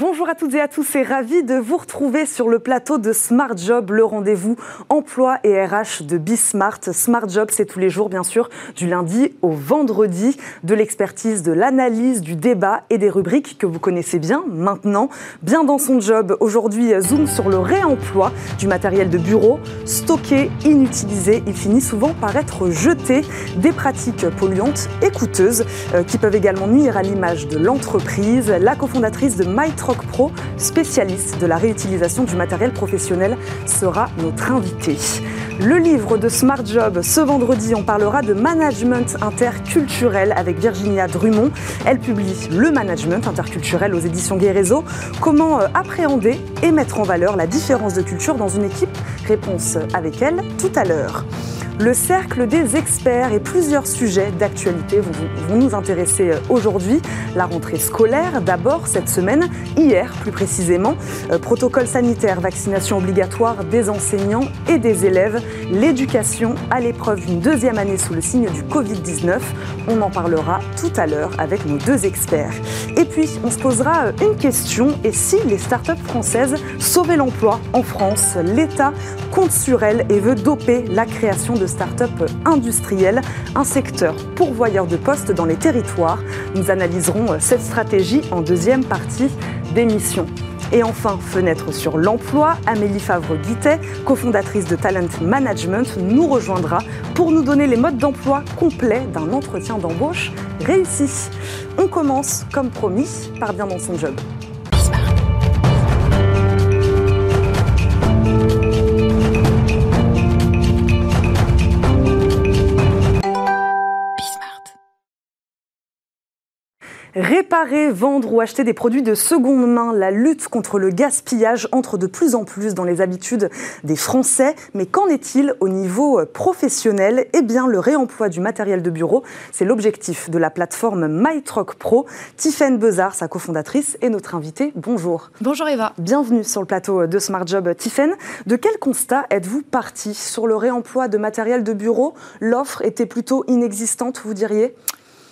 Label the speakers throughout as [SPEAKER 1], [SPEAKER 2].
[SPEAKER 1] Bonjour à toutes et à tous et ravi de vous retrouver sur le plateau de Smart Job, le rendez-vous emploi et RH de Bismart. Smart Job, c'est tous les jours, bien sûr, du lundi au vendredi, de l'expertise, de l'analyse, du débat et des rubriques que vous connaissez bien maintenant. Bien dans son job, aujourd'hui, zoom sur le réemploi du matériel de bureau, stocké, inutilisé. Il finit souvent par être jeté. Des pratiques polluantes et coûteuses euh, qui peuvent également nuire à l'image de l'entreprise. La cofondatrice de My Pro, spécialiste de la réutilisation du matériel professionnel, sera notre invité. Le livre de Smart Job, ce vendredi, on parlera de management interculturel avec Virginia Drummond. Elle publie Le management interculturel aux éditions Guérézo. Comment euh, appréhender et mettre en valeur la différence de culture dans une équipe? Réponse avec elle tout à l'heure. Le cercle des experts et plusieurs sujets d'actualité vont, nous intéresser euh, aujourd'hui. La rentrée scolaire, d'abord cette semaine, hier plus précisément. Euh, protocole sanitaire, vaccination obligatoire des enseignants et des élèves. L'éducation à l'épreuve d'une deuxième année sous le signe du Covid-19. On en parlera tout à l'heure avec nos deux experts. Et puis, on se posera euh, une question. Et si les startups françaises sauvaient l'emploi en France? L'État compte sur elles et veut doper la création de start-up industrielle, un secteur pourvoyeur de postes dans les territoires. Nous analyserons cette stratégie en deuxième partie d'émission. Et enfin, fenêtre sur l'emploi, Amélie Favre-Guittet, cofondatrice de Talent Management, nous rejoindra pour nous donner les modes d'emploi complets d'un entretien d'embauche réussi. On commence, comme promis, par bien dans son job. Réparer, vendre ou acheter des produits de seconde main, la lutte contre le gaspillage entre de plus en plus dans les habitudes des Français. Mais qu'en est-il au niveau professionnel? Eh bien, le réemploi du matériel de bureau, c'est l'objectif de la plateforme MyTrock Pro. Tiffaine Bezard, sa cofondatrice, est notre invitée. Bonjour.
[SPEAKER 2] Bonjour Eva.
[SPEAKER 1] Bienvenue sur le plateau de Smart Job. Tiffaine, de quel constat êtes-vous parti sur le réemploi de matériel de bureau? L'offre était plutôt inexistante, vous diriez?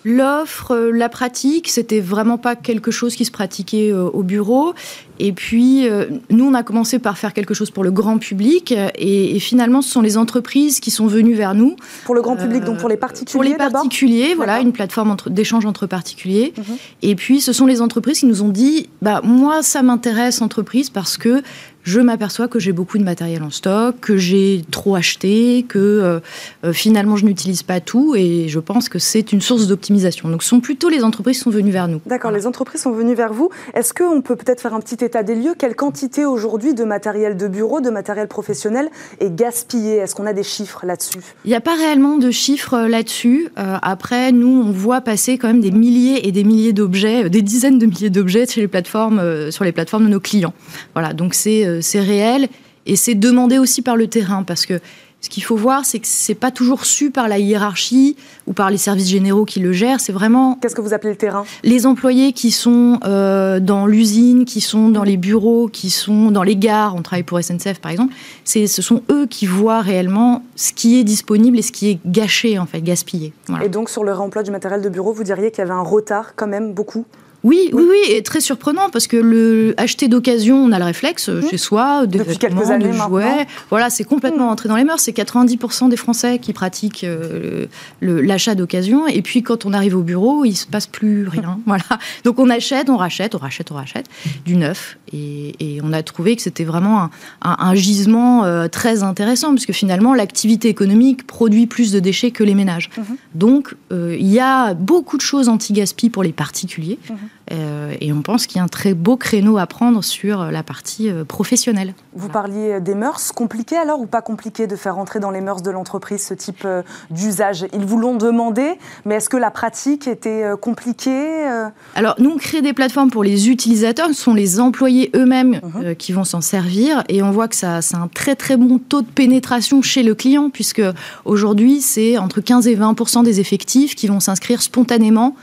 [SPEAKER 2] L'offre, euh, la pratique, c'était vraiment pas quelque chose qui se pratiquait euh, au bureau. Et puis, euh, nous, on a commencé par faire quelque chose pour le grand public. Et, finalement, ce sont les entreprises qui sont venues vers nous.
[SPEAKER 1] Pour le grand public, donc pour les particuliers Pour
[SPEAKER 2] les particuliers, voilà, une plateforme d'échange entre particuliers. Mhm. Et puis, ce sont les entreprises qui nous ont dit, bah, moi, ça m'intéresse, entreprise, parce que je m'aperçois que j'ai beaucoup de matériel en stock, que j'ai trop acheté, que euh, euh, finalement je n'utilise pas tout et je pense que c'est une source d'optimisation. Donc ce sont plutôt les entreprises qui sont venues vers nous.
[SPEAKER 1] D'accord, les entreprises sont venues vers vous. Est-ce qu'on peut peut-être faire un petit état des lieux? Quelle quantité aujourd'hui de matériel de bureau, de matériel professionnel est gaspillé? Est-ce qu'on a des chiffres là-dessus?
[SPEAKER 2] Il n'y a pas réellement de chiffres euh, là-dessus. après, nous, on voit passer quand même des milliers et des milliers d'objets, des dizaines de milliers d'objets sur les plateformes, sur les plateformes de nos clients. Voilà, donc c'est c'est réel et c'est demandé aussi par le terrain parce que ce qu'il faut voir, c'est que c'est pas toujours su par la hiérarchie ou par les services généraux qui le gèrent. C'est vraiment.
[SPEAKER 1] Qu'est-ce que vous appelez le terrain?
[SPEAKER 2] Les employés qui sont euh, dans l'usine, qui sont dans les bureaux, qui sont dans les gares. On travaille pour SNCF par exemple. C'est, ce sont eux qui voient réellement ce qui est disponible et ce qui est gâché en fait, gaspillé.
[SPEAKER 1] Et donc sur le réemploi du matériel de bureau, vous diriez qu'il y avait un retard quand même beaucoup?
[SPEAKER 2] Oui, oui, oui, et très surprenant parce que le acheter d'occasion, on a le réflexe euh, chez soi,
[SPEAKER 1] des Depuis quelques années,
[SPEAKER 2] de jouets. Voilà, c'est complètement mmh. entré dans les mœurs. C'est 90% des Français qui pratiquent euh, l'achat d'occasion. Et puis quand on arrive au bureau, il se passe plus rien. voilà. Donc on achète, on rachète, on rachète, on rachète du neuf. Et, on a trouvé que c'était vraiment un, gisement euh, très intéressant puisque finalement l'activité économique produit plus de déchets que les ménages. Mmh. Donc il y a beaucoup de choses anti-gaspi pour les particuliers. Mmh. Euh, et on pense qu'il y a un très beau créneau à prendre sur la partie euh, professionnelle.
[SPEAKER 1] Vous parliez des mœurs. Compliqué alors ou pas compliqué de faire entrer dans les mœurs de l'entreprise ce type euh, d'usage? Ils vous l'ont demandé, mais est-ce que la pratique était compliquée
[SPEAKER 2] Alors nous, on crée des plateformes pour les utilisateurs. Ce sont les employés eux-mêmes mhm. qui vont s'en servir. Et on voit que ça, c'est un très très bon taux de pénétration chez le client, puisque aujourd'hui, c'est entre 15 et 20% des effectifs qui vont s'inscrire spontanément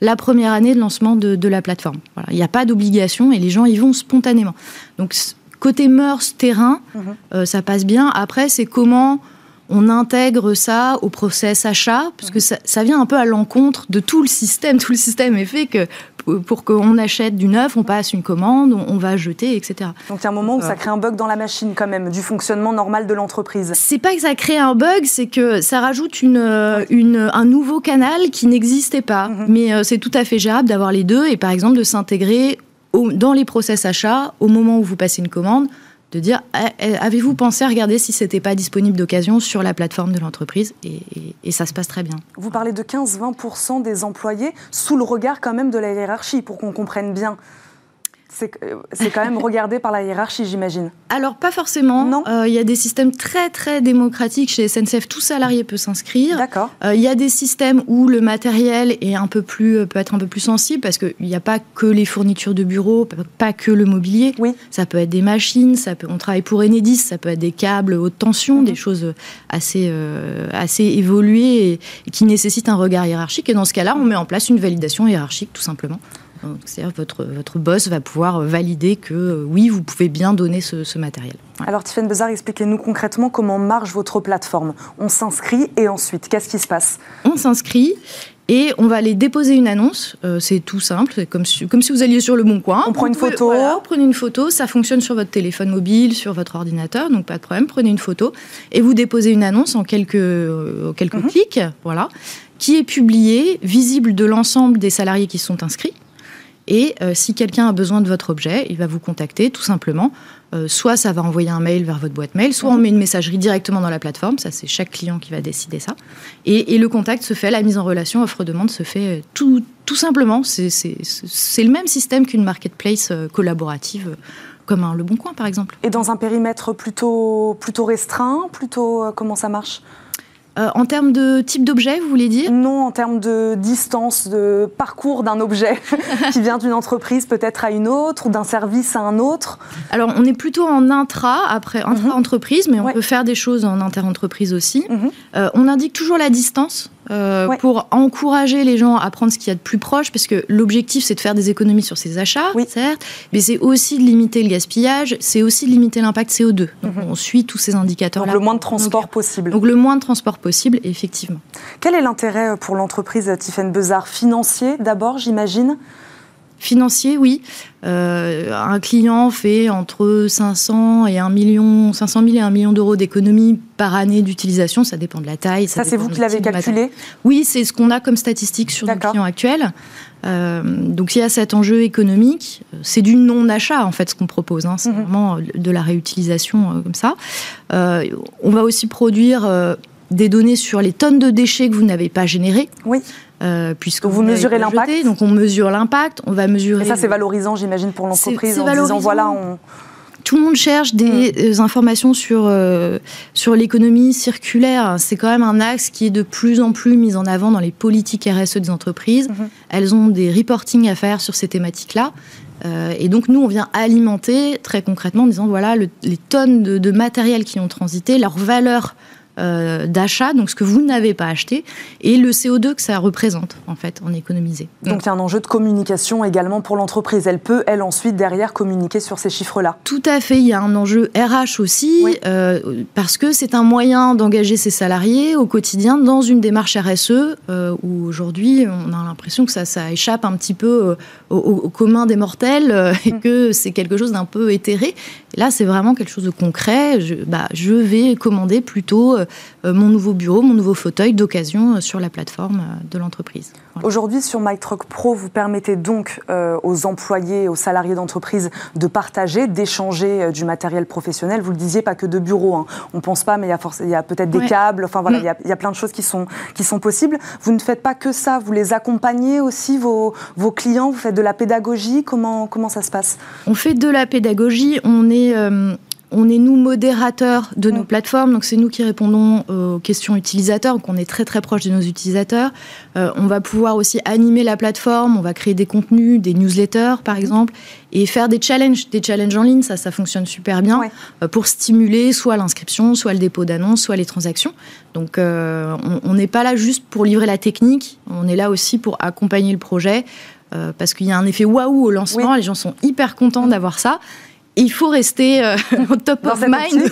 [SPEAKER 2] la première année de lancement de, la plateforme. Il n'y a pas d'obligation et les gens y vont spontanément. Donc côté mœurs, terrain, mhm. euh, ça passe bien. Après, c'est comment on intègre ça au process achat, parce que mhm. ça, vient un peu à l'encontre de tout le système. Tout le système est fait que pour qu'on achète du neuf, on passe une commande, on, va jeter, etc.
[SPEAKER 1] Donc il y a un moment où ça crée un bug dans la machine quand même, du fonctionnement normal de l'entreprise.
[SPEAKER 2] C'est pas que ça crée un bug, c'est que ça rajoute une, une, un nouveau canal qui n'existait pas. Mhm. Mais c'est tout à fait gérable d'avoir les deux et par exemple de s'intégrer dans les process achats au moment où vous passez une commande de dire eh, eh, avez-vous pensé à regarder si c'était pas disponible d'occasion sur la plateforme de l'entreprise et, ça se passe très bien.
[SPEAKER 1] Vous parlez de 15-20% des employés sous le regard quand même de la hiérarchie pour qu'on comprenne bien c'est quand même regardé par la hiérarchie, j'imagine.
[SPEAKER 2] Alors, pas forcément. Non. Euh, il y a des systèmes très, très démocratiques chez SNCF. Tout salarié peut s'inscrire.
[SPEAKER 1] D'accord.
[SPEAKER 2] Euh, il y a des systèmes où le matériel est un peu plus, peut être un peu plus sensible parce qu'il n'y a pas que les fournitures de bureau, pas que le mobilier.
[SPEAKER 1] Oui.
[SPEAKER 2] Ça peut être des machines, ça peut, on travaille pour Enedis, ça peut être des câbles haute tension, mhm. des choses assez, euh, assez évoluées et qui nécessitent un regard hiérarchique. Et dans ce cas-là, on met en place une validation hiérarchique, tout simplement. C'est-à-dire votre, votre boss va pouvoir valider que euh, oui, vous pouvez bien donner ce, matériel.
[SPEAKER 1] Alors Tiffany Bezard, expliquez-nous concrètement comment marche votre plateforme. On s'inscrit et ensuite, qu'est-ce qui se passe?
[SPEAKER 2] On s'inscrit et on va aller déposer une annonce. Euh, c'est tout simple, c'est comme si, comme si vous alliez sur le bon coin.
[SPEAKER 1] On prend une photo.
[SPEAKER 2] Voilà, prenez une photo, ça fonctionne sur votre téléphone mobile, sur votre ordinateur, donc pas de problème. Prenez une photo et vous déposez une annonce en quelques, euh, quelques mhm. clics, voilà, qui est publiée, visible de l'ensemble des salariés qui sont inscrits. Et euh, si quelqu'un a besoin de votre objet, il va vous contacter tout simplement. Euh, soit ça va envoyer un mail vers votre boîte mail, soit on met une messagerie directement dans la plateforme. Ça, c'est chaque client qui va décider ça. Et, le contact se fait, la mise en relation, offre-demande se fait euh, tout, tout simplement. C'est le même système qu'une marketplace collaborative comme un Le Bon Coin, par exemple.
[SPEAKER 1] Et dans un périmètre plutôt, plutôt restreint, plutôt comment ça marche?
[SPEAKER 2] Euh, en termes de type d'objet, vous voulez dire?
[SPEAKER 1] Non, en termes de distance, de parcours d'un objet qui vient d'une entreprise peut-être à une autre ou d'un service à un autre.
[SPEAKER 2] Alors, on est plutôt en intra, après mhm. intra-entreprise, mais on peut faire des choses en inter-entreprise aussi. Mhm. Euh, on indique toujours la distance euh, pour encourager les gens à prendre ce qu'il y a de plus proche, parce que l'objectif c'est de faire des économies sur ses achats, certes, mais c'est aussi de limiter le gaspillage, c'est aussi de limiter l'impact CO2. Donc mhm. on suit tous ces indicateurs-là.
[SPEAKER 1] Donc le moins de transport possible.
[SPEAKER 2] Donc le moins de transport possible, effectivement.
[SPEAKER 1] Quel est l'intérêt pour l'entreprise Tiffen Bezard Financier d'abord, j'imagine?
[SPEAKER 2] Financier, oui. Euh, un client fait entre 500 et 1 million, 500 000 et 1 million d'euros d'économie par année d'utilisation. Ça dépend de la taille.
[SPEAKER 1] Ça, c'est vous qui l'avez calculé
[SPEAKER 2] Oui, c'est ce qu'on a comme statistique sur nos clients actuels. Euh, donc il y a cet enjeu économique. C'est du non-achat en fait ce qu'on propose. Hein. C'est mhm. vraiment de la réutilisation euh, comme ça. on va aussi produire des données sur les tonnes de déchets que vous n'avez pas générées.
[SPEAKER 1] Oui.
[SPEAKER 2] Euh, puisque
[SPEAKER 1] vous, mesurez l'impact.
[SPEAKER 2] Donc on mesure l'impact, on va mesurer.
[SPEAKER 1] Et ça c'est valorisant, j'imagine, pour l'entreprise en disant voilà. On...
[SPEAKER 2] Tout le monde cherche des mm. euh, informations sur, euh, sur l'économie circulaire. C'est quand même un axe qui est de plus en plus mis en avant dans les politiques RSE des entreprises. Mm-hmm. Elles ont des reporting à faire sur ces thématiques-là. et donc nous, on vient alimenter très concrètement en disant voilà les tonnes de, de matériel qui ont transité, leur valeur euh, d'achat, donc ce que vous n'avez pas acheté, et le CO2 que ça représente, en fait, en économisé.
[SPEAKER 1] Donc il y a un enjeu de communication également pour l'entreprise. Elle peut, elle, ensuite, derrière, communiquer sur ces chiffres-là.
[SPEAKER 2] Tout à fait. Il y a un enjeu RH aussi, euh, parce que c'est un moyen d'engager ses salariés au quotidien dans une démarche RSE, euh, où aujourd'hui, on a l'impression que ça, ça, échappe un petit peu au, commun des mortels, et mm. que c'est quelque chose d'un peu éthéré. Là, c'est vraiment quelque chose de concret. Je, bah, je vais commander plutôt euh, mon nouveau bureau, mon nouveau fauteuil d'occasion euh, sur la plateforme euh, de l'entreprise.
[SPEAKER 1] Aujourd'hui, sur MyTruck Pro, vous permettez donc aux employés, aux salariés d'entreprise de partager, d'échanger du matériel professionnel. Vous le disiez, pas que de bureaux. Hein. On ne pense pas, mais il y a, peut-être des câbles. Enfin voilà, mm. il y, a, plein de choses qui sont, qui sont possibles. Vous ne faites pas que ça. Vous les accompagnez aussi, vos, vos clients. Vous faites de la pédagogie. Comment, comment ça se passe
[SPEAKER 2] On fait de la pédagogie. On est on est nous modérateurs de nos plateformes, donc c'est nous qui répondons aux questions utilisateurs, donc on est très très proche de nos utilisateurs. Euh, on va pouvoir aussi animer la plateforme, on va créer des contenus, des newsletters par exemple, et faire des challenges, des challenges en ligne, ça ça fonctionne super bien euh, pour stimuler soit l'inscription, soit le dépôt d'annonces, soit les transactions. Donc euh, on n'est pas là juste pour livrer la technique, on est là aussi pour accompagner le projet. Parce qu'il y a un effet waouh au lancement, les gens sont hyper contents d'avoir ça il faut rester au top of mind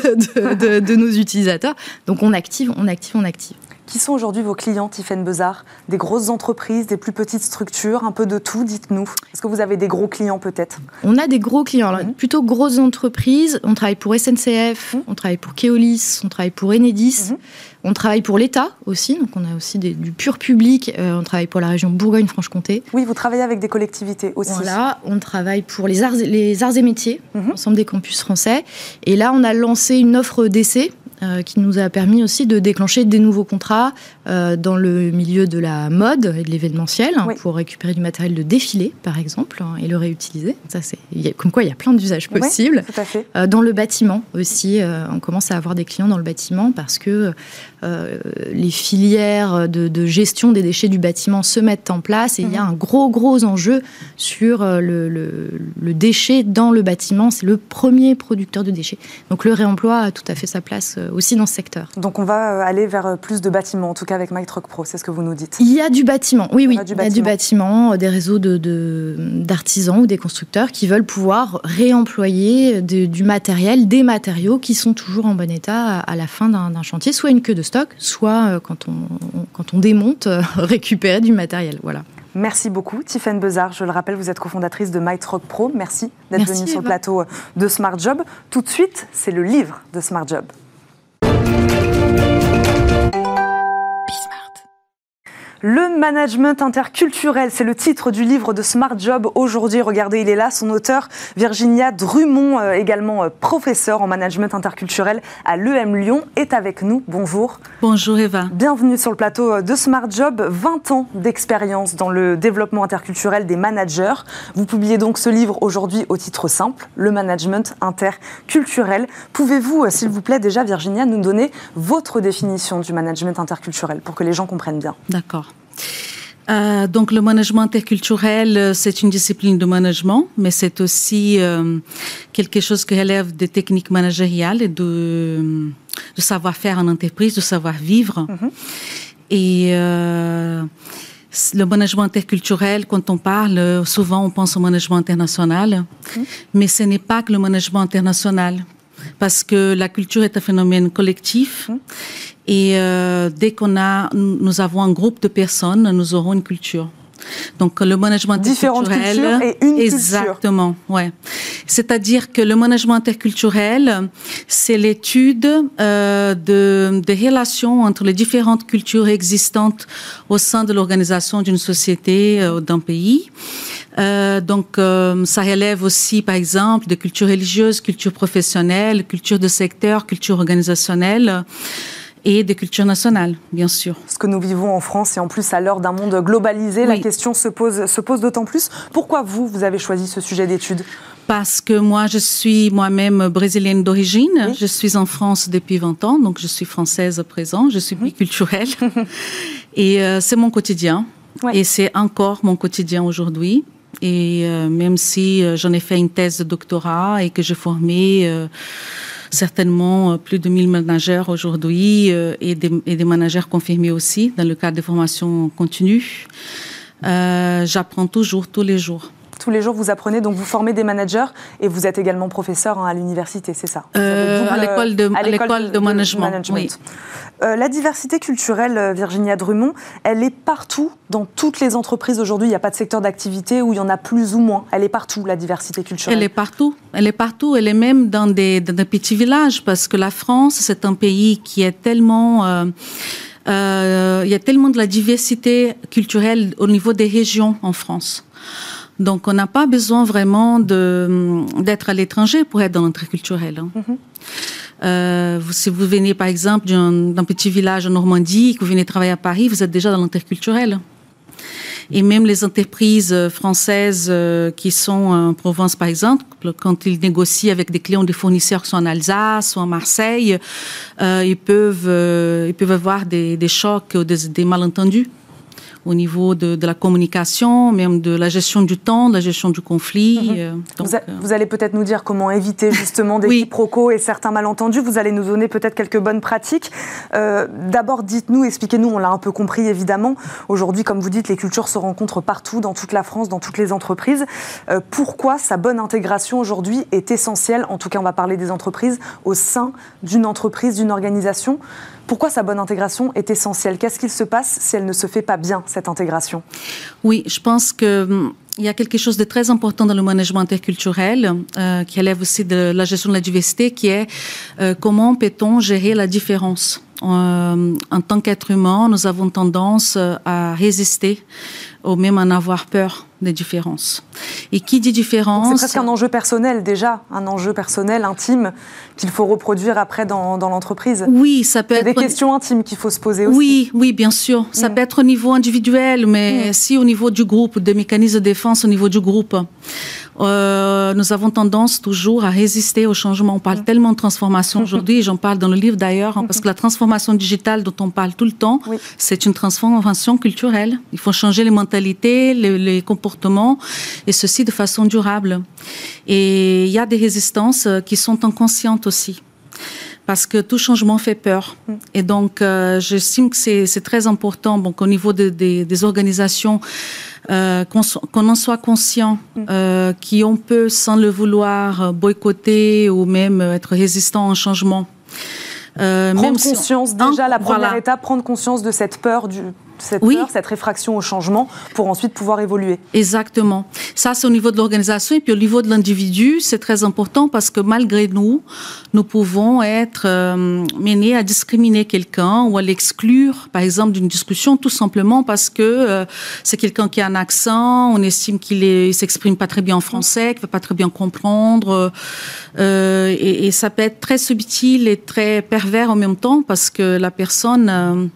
[SPEAKER 2] de, nos utilisateurs. Donc on active, on active, on active.
[SPEAKER 1] Qui sont aujourd'hui vos clients, Tiffaine Bezard Des grosses entreprises, des plus petites structures, un peu de tout, dites-nous. Est-ce que vous avez des gros clients peut-être?
[SPEAKER 2] On a des gros clients, alors, mhm. plutôt grosses entreprises. On travaille pour SNCF, mhm. on travaille pour Keolis, on travaille pour Enedis. Mhm. On travaille pour l'État aussi, donc on a aussi du pur public. Euh, on travaille pour la région Bourgogne-Franche-Comté.
[SPEAKER 1] Oui, vous travaillez avec des collectivités aussi.
[SPEAKER 2] Voilà, on travaille pour les arts, les arts et métiers, ensemble des campus français. Et là, on a lancé une offre d'essai euh, qui nous a permis aussi de déclencher des nouveaux contrats euh, dans le milieu de la mode et de l'événementiel hein, pour récupérer du matériel de défilé, par exemple, hein, et le réutiliser. Ça, c'est comme quoi il y a plein d'usages possibles.
[SPEAKER 1] tout à fait.
[SPEAKER 2] Euh, dans le bâtiment aussi, on commence à avoir des clients dans le bâtiment parce que les filières de, gestion des déchets du bâtiment se mettent en place et il y a mhm. un gros gros enjeu sur le, le déchet dans le bâtiment. C'est le premier producteur de déchets. Donc le réemploi a tout à fait sa place aussi dans ce secteur.
[SPEAKER 1] Donc on va euh, aller vers euh, plus de bâtiments, en tout cas avec MyTruck Pro, c'est ce que vous nous dites
[SPEAKER 2] Il y a du bâtiment, oui, oui. Il y a du bâtiment, euh, des réseaux d'artisans de, ou des constructeurs qui veulent pouvoir réemployer du matériel, des matériaux qui sont toujours en bon état à, la fin d'un chantier, soit une queue de stock, soit quand on, quand on démonte, récupérer du matériel. Voilà.
[SPEAKER 1] Merci beaucoup, Tiffaine Bezard. Je le rappelle, vous êtes cofondatrice de MyTruck Pro. Merci d'être venue sur le plateau de Smart Job. Tout de suite, c'est le livre de Smart Job. Le management interculturel, c'est le titre du livre de Smart Job aujourd'hui. Regardez, il est là, son auteur, Virginia Drummond, euh, également euh, professeur en management interculturel à l'EM Lyon, est avec nous. Bonjour.
[SPEAKER 3] Bonjour Eva.
[SPEAKER 1] Bienvenue sur le plateau euh, de Smart Job. 20 ans d'expérience dans le développement interculturel des managers. Vous publiez donc ce livre aujourd'hui au titre simple, Le management interculturel. Pouvez-vous, s'il vous plaît, déjà, Virginia, nous donner votre définition du management interculturel pour que les gens comprennent bien?
[SPEAKER 3] D'accord. Euh, donc le management interculturel, euh, c'est une discipline de management, mais c'est aussi euh, quelque chose qui relève des techniques managériales et de, de savoir-faire en entreprise, de savoir-vivre. Mhm. Et le management interculturel, quand on parle, souvent on pense au management international, mhm. mais ce n'est pas que le management international, parce que la culture est un phénomène collectif. Mhm. Et euh, dès qu'on a, nous avons un groupe de personnes, nous aurons une culture. Donc le management
[SPEAKER 1] Différentes culturel, et une
[SPEAKER 3] exactement, ouais. C'est-à-dire que le management interculturel, c'est l'étude euh, de des relations entre les différentes cultures existantes au sein de l'organisation d'une société euh, d'un pays. Euh, donc, euh, ça relève aussi, par exemple, de culture religieuse, culture professionnelle, culture de secteur, culture organisationnelle et des cultures nationales, bien sûr.
[SPEAKER 1] Ce que nous vivons en France et en plus à l'heure d'un monde globalisé, la question se pose, se pose d'autant plus. Pourquoi vous, vous avez choisi ce sujet d'étude?
[SPEAKER 3] Parce que moi, je suis moi-même brésilienne d'origine. Je suis en France depuis 20 ans, donc je suis française à présent. Je suis biculturelle. et euh, c'est mon quotidien. Et c'est encore mon quotidien aujourd'hui. Et euh, même si euh, j'en ai fait une thèse de doctorat et que j'ai formé certainement euh, plus de 1000 managers aujourd'hui euh, et, des, managers confirmés aussi dans le cadre des formations continues. Euh, j'apprends toujours, tous les jours.
[SPEAKER 1] Tous les jours, vous apprenez, donc vous formez des managers et vous êtes également professeur hein, à l'université, c'est ça
[SPEAKER 3] À l'école de, de, management. Oui.
[SPEAKER 1] la diversité culturelle, Virginia Drummond, elle est partout dans toutes les entreprises aujourd'hui. Il n'y a pas de secteur d'activité où il y en a plus ou moins. Elle est partout, la diversité culturelle.
[SPEAKER 3] Elle est partout. Elle est partout. Elle est même dans des, dans des petits villages parce que la France, c'est un pays qui est tellement... Euh, euh, il y a tellement de la diversité culturelle au niveau des régions en France. Donc, on n'a pas besoin vraiment d'être à l'étranger pour être dans l'entrée culturelle. Hein. Mm-hmm. Euh, si vous venez, par exemple, d'un petit village en Normandie, que vous venez travailler à Paris, vous êtes déjà dans l'interculturel. Et même les entreprises françaises euh, qui sont en Provence, par exemple, quand ils négocient avec des clients, des fournisseurs qui sont en Alsace ou en Marseille, euh, ils, peuvent, ils peuvent avoir des, des chocs ou des, des malentendus au niveau de, la communication, même de la gestion du temps, de la gestion du conflit. Mhm. Euh,
[SPEAKER 1] euh, vous, allez peut-être nous dire comment éviter justement des oui. quiproquos et certains malentendus. Vous allez nous donner peut-être quelques bonnes pratiques. Euh, d'abord, dites-nous, expliquez-nous, on l'a un peu compris évidemment. Aujourd'hui, comme vous dites, les cultures se rencontrent partout, dans toute la France, dans toutes les entreprises. pourquoi sa bonne intégration aujourd'hui est essentielle? En tout cas, on va parler des entreprises au sein d'une entreprise, d'une organisation. Pourquoi sa bonne intégration est essentielle? Qu'est-ce qu'il se passe si elle ne se fait pas bien, cette intégration?
[SPEAKER 3] Oui, je pense que hum, il y a quelque chose de très important dans le management interculturel euh, qui élève aussi de la gestion de la diversité, qui est euh, comment peut-on gérer la différence? Euh, en tant qu'être humain, nous avons tendance à résister ou même en avoir peur des différences.
[SPEAKER 1] Et qui dit différence C'est presque un enjeu personnel déjà, un enjeu personnel, intime, qu'il faut reproduire après dans, dans l'entreprise.
[SPEAKER 3] Oui, ça peut être...
[SPEAKER 1] des questions intimes qu'il faut se poser aussi.
[SPEAKER 3] Oui, oui, bien sûr. Ça mm. peut être au niveau individuel, mais mm. si au niveau du groupe, des mécanismes de défense au niveau du groupe, euh, nous avons tendance toujours à résister au changement. On parle mm. tellement de transformation mm-hmm. aujourd'hui, j'en parle dans le livre d'ailleurs, hein, parce mm-hmm. que la transformation digitale dont on parle tout le temps, c'est une transformation culturelle. Il faut changer les mentalités, les, comportements, et ceci de façon durable. Et il y a des résistances euh, qui sont inconscientes aussi parce que tout changement fait peur. Mm. Et donc, euh, j'estime que c'est très important donc, au niveau des organisations euh, qu'on en soit conscient, mm. euh, qu'on peut, sans le vouloir, boycotter ou même être résistant au changement.
[SPEAKER 1] Euh, prendre conscience, déjà, la première étape, prendre conscience de cette peur du, cette oui. peur, cette réfraction au changement, pour ensuite pouvoir évoluer.
[SPEAKER 3] Exactement. Ça, c'est au niveau de l'organisation. Et puis au niveau de l'individu, c'est très important parce que malgré nous, nous pouvons être euh, menés à discriminer quelqu'un ou à l'exclure, par exemple, d'une discussion, tout simplement parce que euh, c'est quelqu'un qui a un accent, on estime qu'il ne s'exprime pas très bien en français, qu'il ne va pas très bien comprendre. Euh, et, et, ça peut être très subtil et très pervers en même temps parce que la personne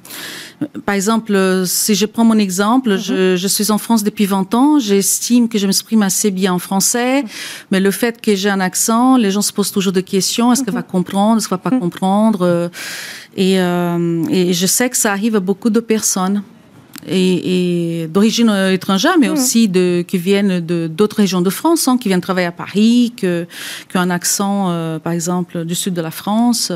[SPEAKER 3] par exemple, si je prends mon exemple, mhm. je, suis en France depuis 20 ans, j'estime que je m'exprime assez bien en français, mhm. mais le fait que j'ai un accent, les gens se posent toujours des questions, est-ce qu'elle va mhm. comprendre, est-ce qu'elle va pas comprendre euh, et, euh, et je sais que ça arrive à beaucoup de personnes et, d'origine euh, étrangère, mais mmh. aussi de, qui viennent d'autres régions de France, hein, qui viennent travailler à Paris, que, qui ont un accent, euh, par exemple, du sud de la France.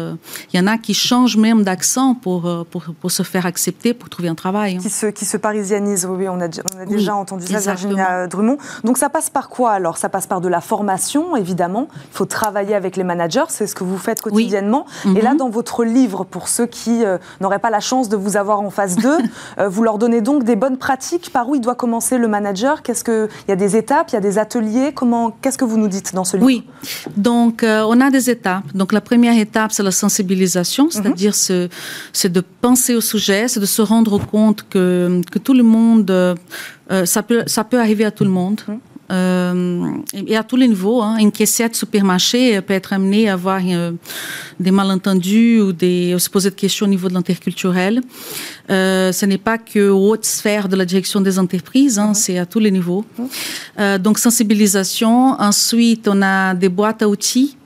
[SPEAKER 3] Il y en a qui changent même d'accent pour, euh, pour, pour, se faire accepter, pour trouver un travail.
[SPEAKER 1] Hein. Qui, se, qui se parisianisent, oui, on a, on a déjà entendu ça, Virginia Drummond. Donc ça passe par quoi alors? Ça passe par de la formation, évidemment. Il faut travailler avec les managers, c'est ce que vous faites quotidiennement. Et là, mmh. dans votre livre, pour ceux qui n'auraient pas la chance de vous avoir en face d'eux, vous leur donnez donc des bonnes pratiques Par où il doit commencer le manager? Qu'est-ce que il y a des étapes, il y a des ateliers? Comment Qu'est-ce que vous nous dites dans ce livre?
[SPEAKER 3] Oui, donc euh, on a des étapes. Donc la première étape, c'est la sensibilisation, mhm. c'est-à-dire c'est de penser au sujet, c'est de se rendre compte que, que tout le monde, euh, ça, peut, ça peut arriver à tout le monde. Mhm. Et à tous les niveaux. Hein. Une caissière de supermarché peut être amenée à avoir euh, des malentendus ou des, se poser des questions au niveau de l'interculturel. Euh, ce n'est pas que haute sphère de la direction des entreprises, hein, mm-hmm. c'est à tous les niveaux. Mm-hmm. donc sensibilisation. Ensuite, on a des boîtes à outils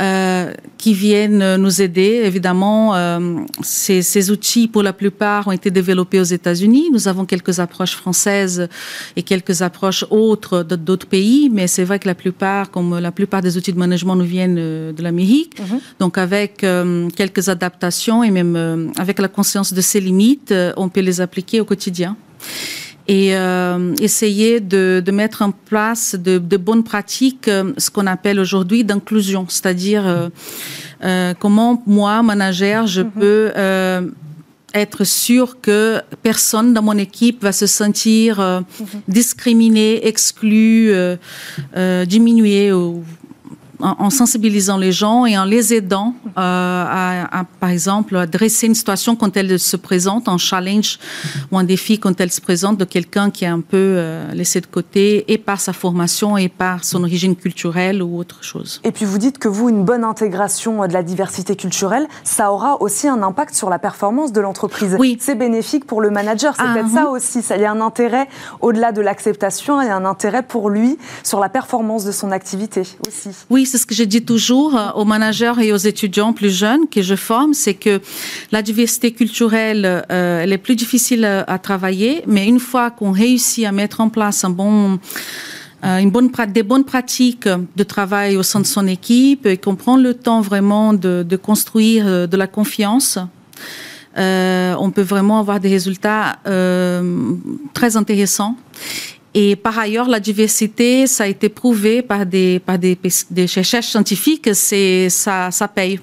[SPEAKER 3] euh, qui viennent nous aider. Évidemment, euh, ces, ces, outils, pour la plupart, ont été développés aux États-Unis. Nous avons quelques approches françaises et quelques approches autres d'autres pays, mais c'est vrai que la plupart, comme la plupart des outils de management, nous viennent euh, de l'Amérique. Mhm. Donc, avec quelques adaptations et même avec la conscience de ses limites, on peut les appliquer au quotidien et euh, essayer de, de, mettre en place de, de bonnes pratiques, euh, ce qu'on appelle aujourd'hui d'inclusion, c'est-à-dire euh, euh, comment moi, manager, je mm-hmm. peux euh, être sûr que personne dans mon équipe va se sentir mm-hmm. discriminé, exclu, diminué ou en, sensibilisant les gens et en les aidant euh, à, par exemple, à dresser une situation quand elle se présente, un challenge ou un défi quand elle se présente de quelqu'un qui est un peu euh, laissé de côté et par sa formation et par son origine culturelle ou autre chose.
[SPEAKER 1] Et puis vous dites que vous, une bonne intégration de la diversité culturelle, ça aura aussi un impact sur la performance de l'entreprise.
[SPEAKER 3] Oui.
[SPEAKER 1] C'est bénéfique pour le manager, c'est peut-être ça aussi. Ça, il y a un intérêt au-delà de l'acceptation, il y a un intérêt pour lui sur la performance de son activité aussi.
[SPEAKER 3] Oui, c'est ce que je dis toujours euh, aux managers et aux étudiants plus jeunes que je forme, c'est que la diversité culturelle, euh, elle est plus difficile à, travailler, mais une fois qu'on réussit à mettre en place un bon euh, une bonne, des bonnes pratiques de travail au sein de son équipe et qu'on prend le temps vraiment de, construire de la confiance, euh, on peut vraiment avoir des résultats euh, très intéressants. Et par ailleurs, la diversité, ça a été prouvé par des, par des, des recherches scientifiques, c'est, ça, ça paye.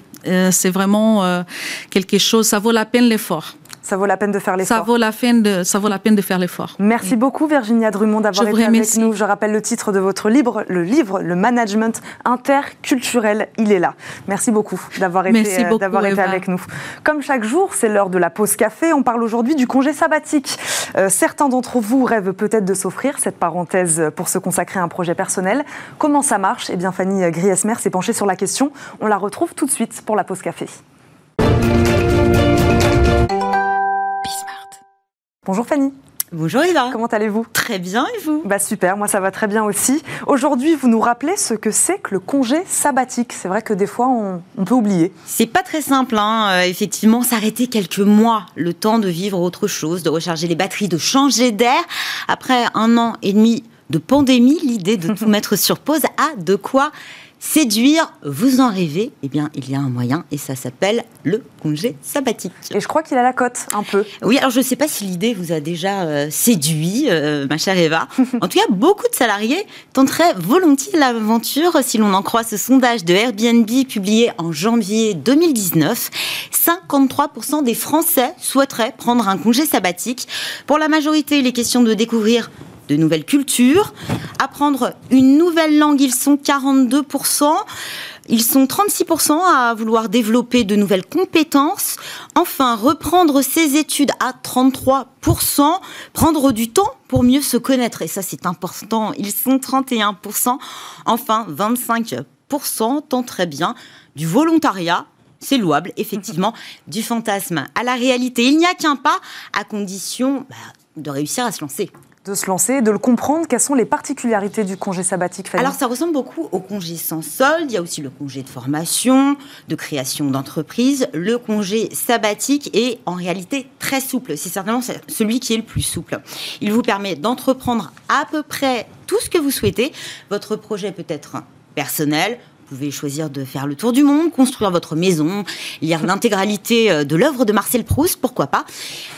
[SPEAKER 3] c'est vraiment quelque chose, ça vaut la peine l'effort.
[SPEAKER 1] Ça vaut la peine de faire l'effort.
[SPEAKER 3] Ça vaut la peine de, ça vaut la peine de faire l'effort.
[SPEAKER 1] Merci beaucoup Virginia Drummond d'avoir été avec nous. Je rappelle le titre de votre livre, le livre Le Management interculturel. Il est là. Merci beaucoup d'avoir été, euh, d'avoir été avec nous. Comme chaque jour, c'est l'heure de la pause café. On parle aujourd'hui du congé sabbatique. Euh, certains d'entre vous rêvent peut-être de s'offrir cette parenthèse pour se consacrer à un projet personnel. Comment ça marche? Eh bien, Fanny Griesmer s'est penchée sur la question. On la retrouve tout de suite pour la pause café. Bonjour Fanny.
[SPEAKER 4] Bonjour Eva.
[SPEAKER 1] Comment allez-vous?
[SPEAKER 4] Très bien et vous?
[SPEAKER 1] Bah super, moi ça va très bien aussi. Aujourd'hui, vous nous rappelez ce que c'est que le congé sabbatique. C'est vrai que des fois on, peut oublier.
[SPEAKER 4] C'est pas très simple, hein. Euh, effectivement, s'arrêter quelques mois, le temps de vivre autre chose, de recharger les batteries, de changer d'air. Après un an et demi de pandémie, l'idée de tout mettre sur pause a de quoi séduire, vous en rêvez, eh bien, il y a un moyen et ça s'appelle le congé sabbatique.
[SPEAKER 1] Et je crois qu'il a la cote, un peu.
[SPEAKER 4] Oui, alors je ne sais pas si l'idée vous a déjà euh, séduit, euh, ma chère Eva. en tout cas, beaucoup de salariés tenteraient volontiers l'aventure si l'on en croit ce sondage de Airbnb publié en janvier 2019. 53% des Français souhaiteraient prendre un congé sabbatique. Pour la majorité, il est question de découvrir de nouvelles cultures. Apprendre une nouvelle langue, ils sont 42%. Ils sont 36% à vouloir développer de nouvelles compétences. Enfin, reprendre ses études à 33%. Prendre du temps pour mieux se connaître. Et ça, c'est important. Ils sont 31%. Enfin, 25% très bien du volontariat c'est louable, effectivement, du fantasme à la réalité. Il n'y a qu'un pas, à condition bah, de réussir à se lancer
[SPEAKER 1] de se lancer, de le comprendre. Quelles sont les particularités du congé sabbatique
[SPEAKER 4] Alors, ça ressemble beaucoup au congé sans solde. Il y a aussi le congé de formation, de création d'entreprise. Le congé sabbatique est en réalité très souple. C'est certainement celui qui est le plus souple. Il vous permet d'entreprendre à peu près tout ce que vous souhaitez. Votre projet peut être personnel, vous pouvez choisir de faire le tour du monde, construire votre maison, lire l'intégralité euh, de l'œuvre de Marcel Proust, pourquoi pas.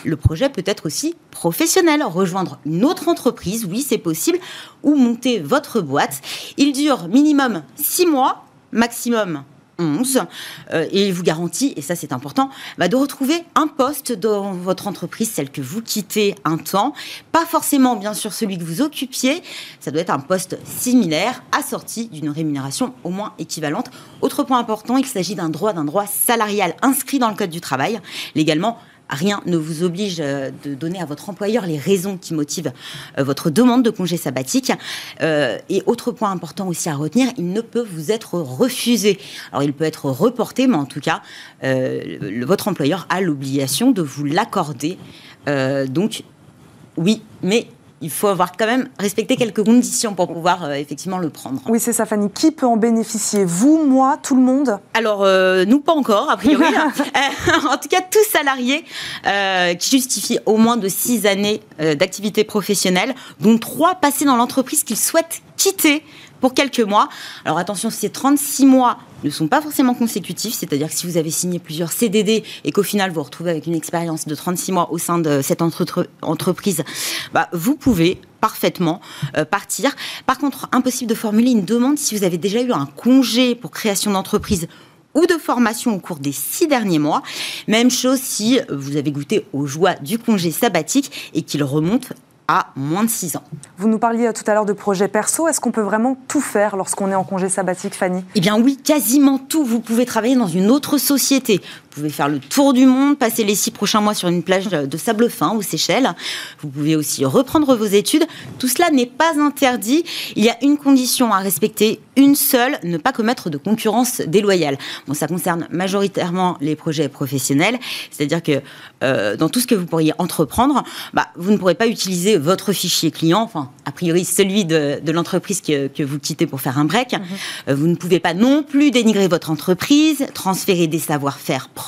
[SPEAKER 4] Le projet peut être aussi professionnel, rejoindre une autre entreprise, oui c'est possible, ou monter votre boîte. Il dure minimum six mois, maximum 11 euh, et il vous garantit, et ça c'est important, bah, de retrouver un poste dans votre entreprise, celle que vous quittez un temps. Pas forcément bien sûr celui que vous occupiez, ça doit être un poste similaire, assorti d'une rémunération au moins équivalente. Autre point important, il s'agit d'un droit, d'un droit salarial inscrit dans le Code du travail, légalement Rien ne vous oblige euh, de donner à votre employeur les raisons qui motivent euh, votre demande de congé sabbatique. Euh, et autre point important aussi à retenir, il ne peut vous être refusé. Alors il peut être reporté, mais en tout cas, votre employeur a l'obligation de vous l'accorder. donc oui, mais il faut avoir quand même respecté quelques conditions pour pouvoir euh, effectivement le prendre.
[SPEAKER 1] Oui, c'est ça, Fanny. Qui peut en bénéficier? Vous, moi, tout le monde?
[SPEAKER 4] Alors, euh, nous, pas encore, a priori. Hein. Euh, en tout cas, tous salariés qui justifient au moins de six années d'activité professionnelle, dont trois passés dans l'entreprise qu'ils souhaitent quitter pour quelques mois. Alors attention, ces 36 mois ne sont pas forcément consécutifs, c'est-à-dire que si vous avez signé plusieurs CDD et qu'au final vous retrouvez avec une expérience de 36 mois au sein de cette entreprise, bah, vous pouvez parfaitement euh, partir. Par contre, impossible de formuler une demande si vous avez déjà eu un congé pour création d'entreprise ou de formation au cours des six derniers mois. Même chose si vous avez goûté aux joies du congé sabbatique et qu'il remonte à moins de 6 ans.
[SPEAKER 1] Vous nous parliez tout à l'heure de projets perso. Est-ce qu'on peut vraiment tout faire lorsqu'on est en congé sabbatique, Fanny?
[SPEAKER 4] Eh bien oui, quasiment tout. Vous pouvez travailler dans une autre société. Vous pouvez faire le tour du monde, passer les six prochains mois sur une plage de sable fin aux Seychelles. Vous pouvez aussi reprendre vos études. Tout cela n'est pas interdit. Il y a une condition à respecter, une seule, ne pas commettre de concurrence déloyale. Bon, ça concerne majoritairement les projets professionnels, c'est-à-dire que euh, dans tout ce que vous pourriez entreprendre, bah, vous ne pourrez pas utiliser votre fichier client, enfin, a priori celui de, l'entreprise que, vous quittez pour faire un break. Mhm. Euh, vous ne pouvez pas non plus dénigrer votre entreprise, transférer des savoir-faire propres.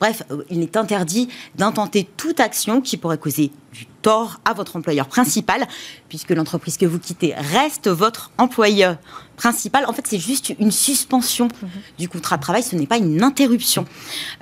[SPEAKER 4] Bref, euh, il est interdit d'intenter toute action qui pourrait causer du tort à votre employeur principal, puisque l'entreprise que vous quittez reste votre employeur principal. En fait, c'est juste une suspension mhm. du contrat de travail, ce n'est pas une interruption.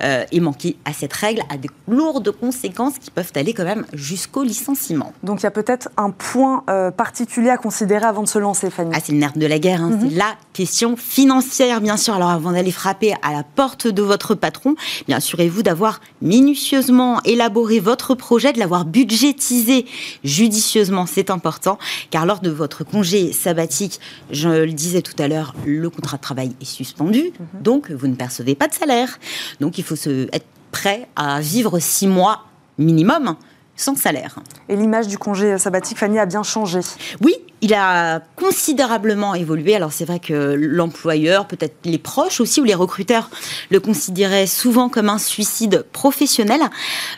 [SPEAKER 4] Euh, et manquer à cette règle a des lourdes conséquences qui peuvent aller quand même jusqu'au licenciement.
[SPEAKER 1] Donc il y a peut-être un point euh, particulier à considérer avant de se lancer, Fanny.
[SPEAKER 4] Ah, c'est le nerf de la guerre, hein. c'est mhm. la question financière, bien sûr. Alors avant d'aller frapper à la porte de votre patron, bien assurez-vous d'avoir minutieusement élaboré votre projet, de l'avoir budgétisé judicieusement, c'est important, car lors de votre congé sabbatique, je le disais tout à l'heure, le contrat de travail est suspendu, mhm. donc vous ne percevez pas de salaire. Donc il faut se, être prêt à vivre six mois minimum sans salaire.
[SPEAKER 1] Et l'image du congé sabbatique, Fanny, a bien changé.
[SPEAKER 4] Oui, il a considérablement évolué. Alors c'est vrai que l'employeur, peut-être les proches aussi ou les recruteurs le considéraient souvent comme un suicide professionnel,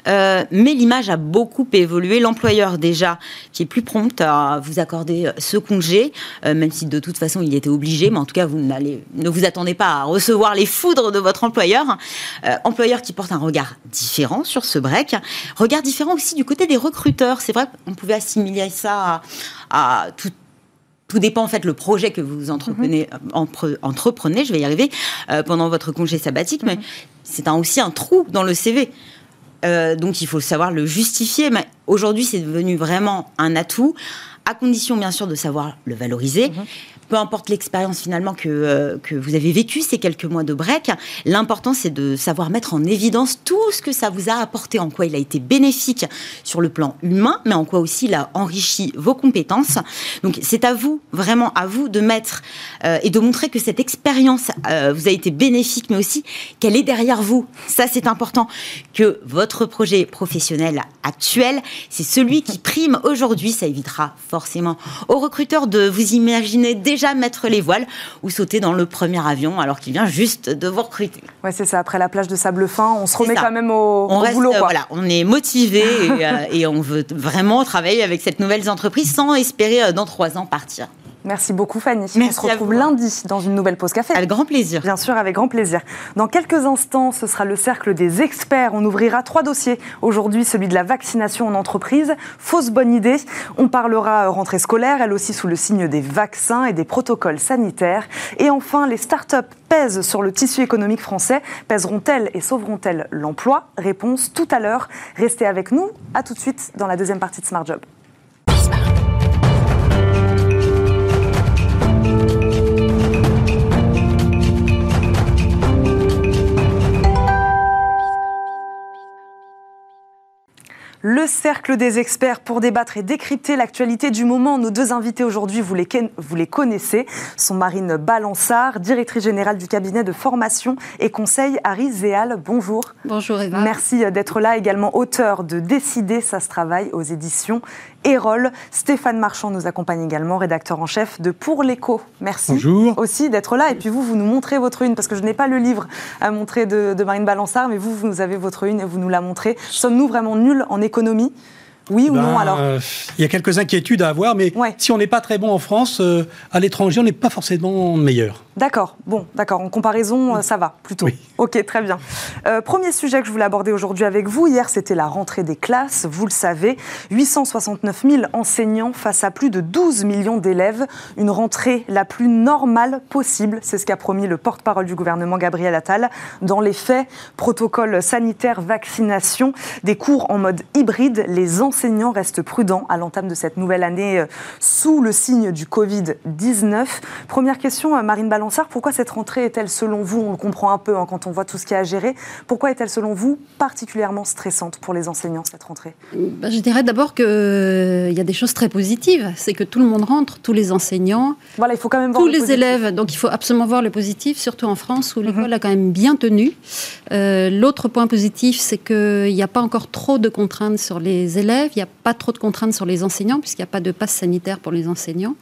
[SPEAKER 4] euh, mais l'image a beaucoup évolué. L'employeur déjà, qui est plus prompt à vous accorder ce congé, euh, même si de toute façon il était obligé, mais en tout cas vous ne vous attendez pas à recevoir les foudres de votre employeur. Euh, employeur qui porte un regard différent sur ce break, regard différent aussi du côté des recruteurs. C'est vrai qu'on pouvait assimiler ça à, à tout tout dépend en fait le projet que vous entreprenez, mhm. entreprenez je vais y arriver, euh, pendant votre congé sabbatique, mais mhm. c'est aussi un trou dans le CV. Euh, donc il faut savoir le justifier. Mais aujourd'hui, c'est devenu vraiment un atout, à condition bien sûr de savoir le valoriser. Mhm peu importe l'expérience finalement que, euh, que vous avez vécue ces quelques mois de break, l'important c'est de savoir mettre en évidence tout ce que ça vous a apporté, en quoi il a été bénéfique sur le plan humain, mais en quoi aussi il a enrichi vos compétences. Donc c'est à vous, vraiment à vous de mettre euh, et de montrer que cette expérience euh, vous a été bénéfique, mais aussi qu'elle est derrière vous. Ça c'est important, que votre projet professionnel actuel, c'est celui qui prime aujourd'hui. Ça évitera forcément aux recruteurs de vous imaginer déjà mettre les voiles ou sauter dans le premier avion alors qu'il vient juste de vous recruter.
[SPEAKER 1] Ouais, c'est ça. Après la plage de sable fin, on se remet quand même au,
[SPEAKER 4] on
[SPEAKER 1] boulot.
[SPEAKER 4] Voilà, on est motivé euh, et, on veut vraiment travailler avec cette nouvelle entreprise sans espérer euh, dans trois ans partir.
[SPEAKER 1] Merci beaucoup Fanny. On se retrouve lundi dans une nouvelle pause café.
[SPEAKER 4] Avec grand plaisir.
[SPEAKER 1] Bien sûr, avec grand plaisir. Dans quelques instants, ce sera le cercle des experts. On ouvrira trois dossiers. Aujourd'hui, celui de la vaccination en entreprise. Fausse bonne idée. On parlera rentrée scolaire, elle aussi sous le signe des vaccins et des protocoles sanitaires. Et enfin, les start-up pèsent sur le tissu économique français. Pèseront-elles et sauveront-elles l'emploi? Réponse tout à l'heure. Restez avec nous. À tout de suite dans la deuxième partie de Smart Job. Le cercle des experts pour débattre et décrypter l'actualité du moment. Nos deux invités aujourd'hui, vous les, vous les connaissez, sont Marine Balançard, directrice générale du cabinet de formation et conseil Harry Zéal. Bonjour.
[SPEAKER 5] Bonjour Eva.
[SPEAKER 1] Merci d'être là, également auteur de Décider, ça se travaille aux éditions Erol. Stéphane Marchand nous accompagne également, rédacteur en chef de Pour l'écho. Merci
[SPEAKER 6] Bonjour.
[SPEAKER 1] aussi d'être là. Et puis vous, vous nous montrez votre une, parce que je n'ai pas le livre à montrer de, Marine Balançard, mais vous, vous avez votre une et vous nous la montrez. Sommes-nous vraiment nuls en économie? Oui ou non ben, alors
[SPEAKER 6] Il y a quelques inquiétudes à avoir, mais si on n'est pas très bon en France, euh, à l'étranger, on n'est pas forcément meilleur.
[SPEAKER 1] D'accord, bon, d'accord. En comparaison, euh, ça va plutôt.
[SPEAKER 6] Oui.
[SPEAKER 1] Ok, très bien. Euh, premier sujet que je voulais aborder aujourd'hui avec vous. Hier, c'était la rentrée des classes, vous le savez. 869 000 enseignants face à plus de 12 millions d'élèves. Une rentrée la plus normale possible, c'est ce qu'a promis le porte-parole du gouvernement, Gabriel Attal. Dans les faits, protocole sanitaire, vaccination, des cours en mode hybride, les enseignants restent prudents à l'entame de cette nouvelle année euh, sous le signe du Covid-19. Première question, Marine Ballon pourquoi cette rentrée est-elle selon vous, on le comprend un peu hein, quand on voit tout ce qu'il y a à gérer, pourquoi est-elle selon vous particulièrement stressante pour les enseignants cette rentrée?
[SPEAKER 5] Bah, Je dirais d'abord qu'il euh, y a des choses très positives, c'est que tout le monde rentre, tous les enseignants,
[SPEAKER 1] voilà, il faut quand même voir
[SPEAKER 5] tous les élèves, donc il faut absolument voir le positif, surtout en France où mhm. l'école a quand même bien tenu. Euh, l'autre point positif, c'est qu'il n'y a pas encore trop de contraintes sur les élèves, il n'y a pas trop de contraintes sur les enseignants puisqu'il n'y a pas de passe sanitaire pour les enseignants.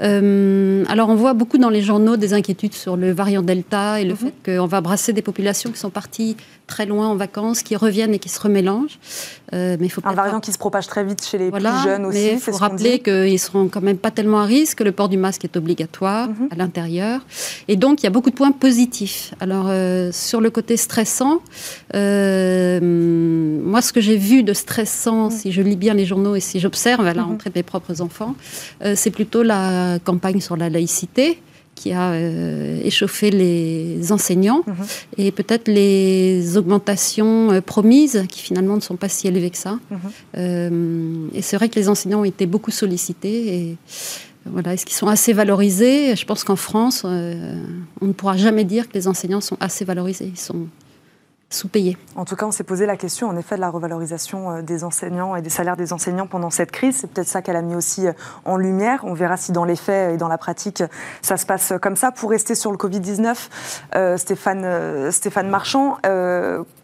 [SPEAKER 5] Euh, alors on voit beaucoup dans les journaux des inquiétudes sur le variant Delta et le mhm. fait qu'on va brasser des populations qui sont parties très loin en vacances, qui reviennent et qui se remélangent.
[SPEAKER 1] Euh, mais faut un variant qui se propage très vite chez les plus jeunes aussi.
[SPEAKER 5] Il faut rappeler qu'ils seront quand même pas tellement à risque. Le port du masque est obligatoire mhm. à l'intérieur. Et donc, il y a beaucoup de points positifs. Alors, euh, sur le côté stressant, euh, moi, ce que j'ai vu de stressant, mhm. si je lis bien les journaux et si j'observe à la rentrée de mes propres enfants, c'est plutôt la campagne sur la laïcité qui a euh, échauffé les enseignants mhm. et peut-être les augmentations euh, promises qui finalement ne sont pas si élevées que ça. Mhm. Euh, et c'est vrai que les enseignants ont été beaucoup sollicités et voilà, est-ce qu'ils sont assez valorisés? Je pense qu'en France, on ne pourra jamais dire que les enseignants sont assez valorisés. Ils sont sous-payés.
[SPEAKER 1] En tout cas, on s'est posé la question, en effet, de la revalorisation euh, des enseignants et des salaires des enseignants pendant cette crise. C'est peut-être ça qu'elle a mis aussi euh, en lumière. On verra si dans les faits et dans la pratique, ça se passe comme ça. Pour rester sur le Covid-19, euh, Stéphane, Marchand,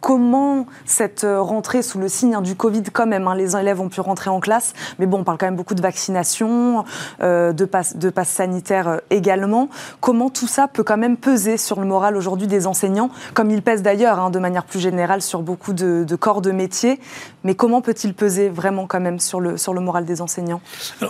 [SPEAKER 1] comment cette rentrée sous le signe hein, du Covid, quand même, hein, les élèves ont pu rentrer en classe, mais bon, on parle quand même beaucoup de vaccination, de passe de sanitaire également. Comment tout ça peut quand même peser sur le moral aujourd'hui des enseignants, comme il pèse d'ailleurs hein, de manière manière plus générale sur beaucoup de, corps de métier. Mais comment peut-il peser vraiment quand même sur le, sur le moral des enseignants?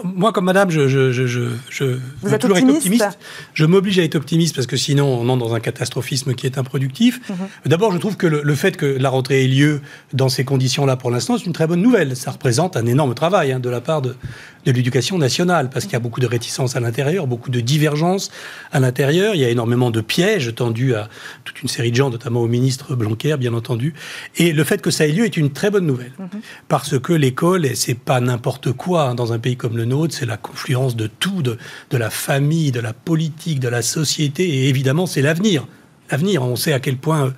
[SPEAKER 6] Moi, comme madame, je, je, je, je
[SPEAKER 1] Vous êtes toujours optimiste, être optimiste?
[SPEAKER 6] Je m'oblige à être optimiste parce que sinon, on entre dans un catastrophisme qui est improductif. Mhm. D'abord, je trouve que le, fait que la rentrée ait lieu dans ces conditions-là pour l'instant, c'est une très bonne nouvelle. Ça représente un énorme travail hein, de la part de, de l'éducation nationale, parce qu'il y a beaucoup de réticences à l'intérieur, beaucoup de divergences à l'intérieur. Il y a énormément de pièges tendus à toute une série de gens, notamment au ministre Blanquer, bien entendu. Et le fait que ça ait lieu est une très bonne nouvelle, mhm. parce que l'école, c'est pas n'importe quoi hein, dans un pays comme le nôtre, c'est la confluence de tout, de, de la famille, de la politique, de la société, et évidemment, c'est l'avenir l'avenir. On sait à quel point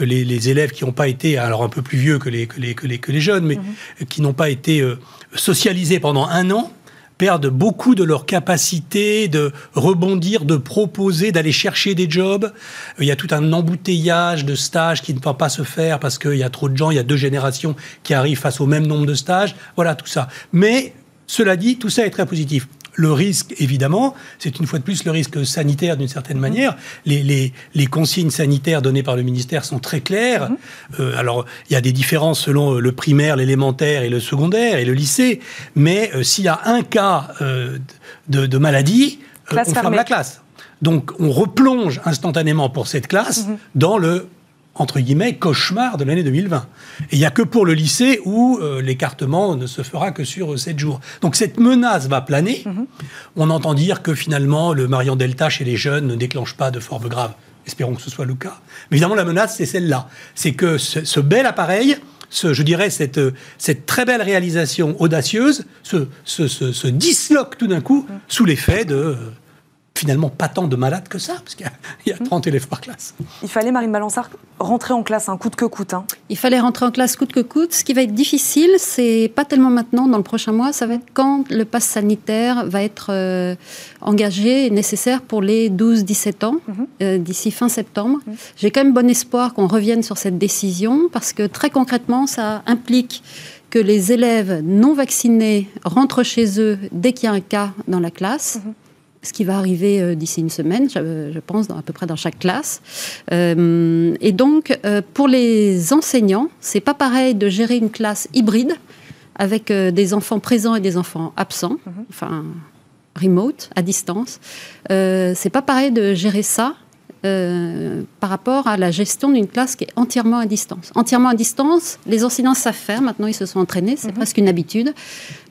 [SPEAKER 6] euh, les, élèves qui n'ont pas été, alors un peu plus vieux que les, que les, que les, que les jeunes, mais mhm. qui n'ont pas été euh, socialisés pendant un an, perdent beaucoup de leur capacité de rebondir, de proposer, d'aller chercher des jobs. Il y a tout un embouteillage de stages qui ne peut pas se faire parce qu'il y a trop de gens, il y a deux générations qui arrivent face au même nombre de stages. Voilà tout ça. Mais cela dit, tout ça est très positif. Le risque, évidemment, c'est une fois de plus le risque sanitaire d'une certaine manière. Les, les, consignes sanitaires données par le ministère sont très claires. Mhm. Euh, alors, il y a des différences selon euh, le primaire, l'élémentaire et le secondaire et le lycée. Mais euh, s'il y a un cas de, maladie, on ferme la classe. Donc, on replonge instantanément pour cette classe mhm. dans le entre guillemets, cauchemar de l'année 2020. Et il n'y a que pour le lycée où euh, l'écartement ne se fera que sur 7 jours. Donc cette menace va planer. Mhm. On entend dire que finalement, le variant Delta chez les jeunes ne déclenche pas de forme grave. Espérons que ce soit le cas. Mais évidemment, la menace, c'est celle-là. C'est que ce, bel appareil, ce, je dirais, cette, cette très belle réalisation audacieuse se, se disloque tout d'un coup mhm. sous l'effet de finalement pas tant de malades que ça, parce qu'il y, a 30 mmh. élèves par classe.
[SPEAKER 1] Il fallait, Marine Balançard, rentrer en classe, un coûte que coûte. Hein.
[SPEAKER 5] Il fallait rentrer en classe coûte que coûte. Ce qui va être difficile, c'est pas tellement maintenant, dans le prochain mois, ça va être quand le pass sanitaire va être euh, engagé et nécessaire pour les 12-17 ans, mmh. euh, d'ici fin septembre. Mmh. J'ai quand même bon espoir qu'on revienne sur cette décision, parce que très concrètement, ça implique que les élèves non vaccinés rentrent chez eux dès qu'il y a un cas dans la classe ce qui va arriver euh, d'ici une semaine, je, pense, dans, à peu près dans chaque classe. Euh, et donc, euh, pour les enseignants, c'est pas pareil de gérer une classe hybride avec des enfants présents et des enfants absents, mhm. enfin remote, à distance. c'est pas pareil de gérer ça euh, par rapport à la gestion d'une classe qui est entièrement à distance. Entièrement à distance, les enseignants savent faire, maintenant ils se sont entraînés, c'est mhm. presque une habitude,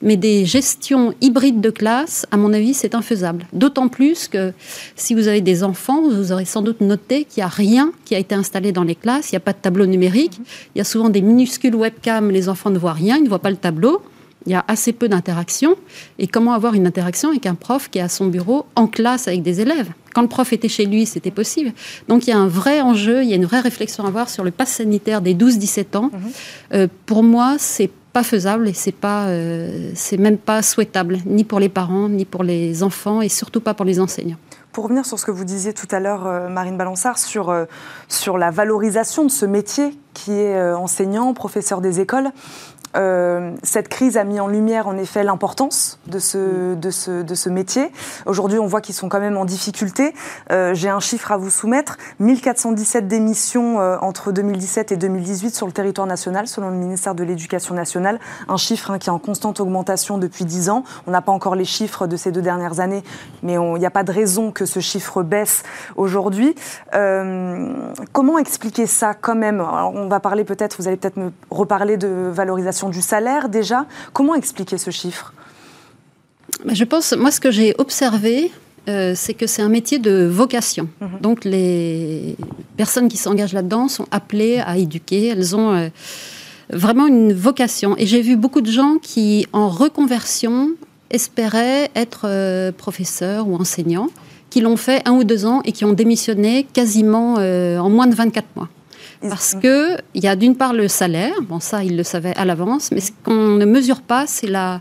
[SPEAKER 5] mais des gestions hybrides de classe, à mon avis, c'est infaisable. D'autant plus que si vous avez des enfants, vous aurez sans doute noté qu'il n'y a rien qui a été installé dans les classes, il n'y a pas de tableau numérique, il y a souvent des minuscules webcams, les enfants ne voient rien, ils ne voient pas le tableau il y a assez peu d'interaction. Et comment avoir une interaction avec un prof qui est à son bureau en classe avec des élèves? Quand le prof était chez lui, c'était possible. Donc il y a un vrai enjeu, il y a une vraie réflexion à avoir sur le pass sanitaire des 12-17 ans. Mhm. Euh, pour moi, c'est pas faisable et c'est pas, euh, c'est même pas souhaitable, ni pour les parents, ni pour les enfants et surtout pas pour les enseignants.
[SPEAKER 1] Pour revenir sur ce que vous disiez tout à l'heure, euh, Marine Balançard, sur, sur la valorisation de ce métier qui est enseignant, professeur des écoles. Euh, cette crise a mis en lumière en effet l'importance de ce, métier. Aujourd'hui, on voit qu'ils sont quand même en difficulté. Euh, J'ai un chiffre à vous soumettre 1417 démissions euh, entre 2017 et 2018 sur le territoire national, selon le ministère de l'Éducation nationale. Un chiffre hein, qui est en constante augmentation depuis 10 ans. On n'a pas encore les chiffres de ces deux dernières années, mais il n'y a pas de raison que ce chiffre baisse aujourd'hui. Euh, comment expliquer ça quand même? Va parler peut-être, vous allez peut-être me reparler de valorisation du salaire déjà. Comment expliquer ce chiffre?
[SPEAKER 5] Bah, Je pense, moi, ce que j'ai observé, euh, c'est que c'est un métier de vocation. Mhm. Donc les personnes qui s'engagent là-dedans sont appelées à éduquer. Elles ont euh, vraiment une vocation. Et j'ai vu beaucoup de gens qui, en reconversion, espéraient être euh, professeurs ou enseignants, qui l'ont fait un ou deux ans et qui ont démissionné quasiment en moins de 24 mois. Parce qu'il y a d'une part le salaire, bon ça ils le savaient à l'avance, mais ce qu'on ne mesure pas, c'est la,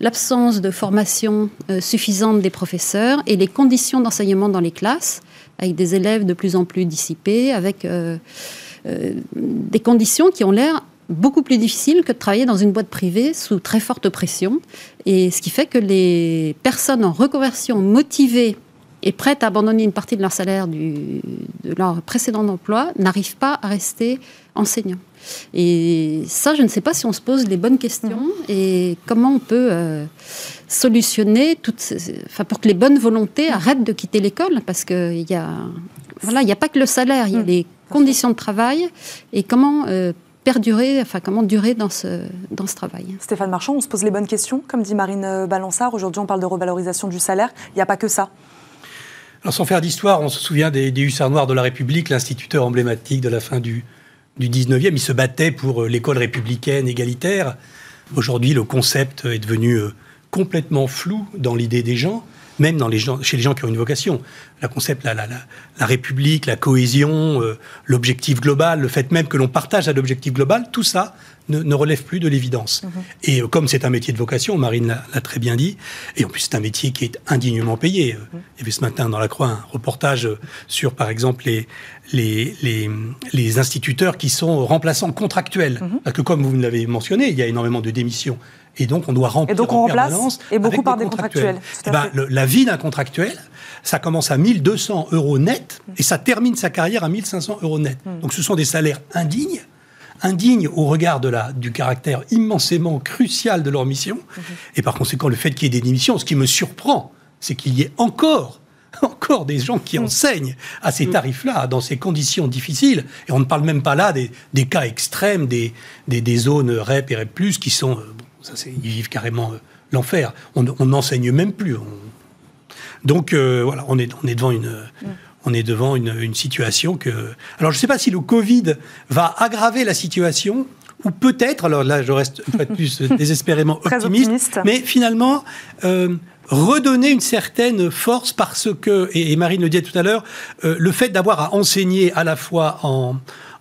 [SPEAKER 5] l'absence de formation euh, suffisante des professeurs et les conditions d'enseignement dans les classes, avec des élèves de plus en plus dissipés, avec euh, euh, des conditions qui ont l'air beaucoup plus difficiles que de travailler dans une boîte privée sous très forte pression. Et ce qui fait que les personnes en reconversion motivées et prêtes à abandonner une partie de leur salaire du, de leur précédent emploi n'arrivent pas à rester enseignants. Et ça, je ne sais pas si on se pose les bonnes questions mhm. et comment on peut euh, solutionner toutes enfin, pour que les bonnes volontés arrêtent de quitter l'école, parce qu'il y a, voilà, il n'y a pas que le salaire, il y a mhm. les conditions de travail et comment euh, perdurer, enfin comment durer dans ce, dans ce travail.
[SPEAKER 1] Stéphane Marchand, on se pose les bonnes questions, comme dit Marine Balançard. Aujourd'hui, on parle de revalorisation du salaire. Il n'y a pas que ça.
[SPEAKER 6] Sans faire d'histoire, on se souvient des, hussards noirs de la République, l'instituteur emblématique de la fin du, du 19e. Il se battait pour euh, l'école républicaine égalitaire. Aujourd'hui, le concept est devenu euh, complètement flou dans l'idée des gens, même dans les gens, chez les gens qui ont une vocation. Le concept, la, la, la, République, la cohésion, euh, l'objectif global, le fait même que l'on partage à l'objectif global, tout ça ne, relève plus de l'évidence. Mhm. Et euh, comme c'est un métier de vocation, Marine l'a très bien dit, et en plus c'est un métier qui est indignement payé. Mhm. Il y avait ce matin dans la Croix un reportage sur, par exemple, les, les, les, instituteurs qui sont remplaçants contractuels. Mhm. Parce que comme vous l'avez mentionné, il y a énormément de démissions. Et donc, on doit remplir
[SPEAKER 1] et donc on remplace, et beaucoup par des contractuels.
[SPEAKER 6] Eh ben, la vie d'un contractuel, ça commence à 1200 euros net et ça termine sa carrière à 1500 euros net. Donc, ce sont des salaires indignes indignes au regard de la, du caractère immensément crucial de leur mission. Mhm. Et par conséquent, le fait qu'il y ait des démissions, ce qui me surprend, c'est qu'il y ait encore encore des gens qui mhm. enseignent à ces mhm. tarifs-là, dans ces conditions difficiles. Et on ne parle même pas là des, des cas extrêmes, des, des, des, zones REP et REP+, qui sont... Ça, ils vivent carrément euh, l'enfer. On n'enseigne même plus. Donc, euh, voilà, on est, on est devant une on est devant une, situation que... Alors je ne sais pas si le Covid va aggraver la situation ou peut-être, alors là je reste plus désespérément optimiste, mais finalement euh, redonner une certaine force parce que, et, Marine le disait tout à l'heure, euh, le fait d'avoir à enseigner à la fois en,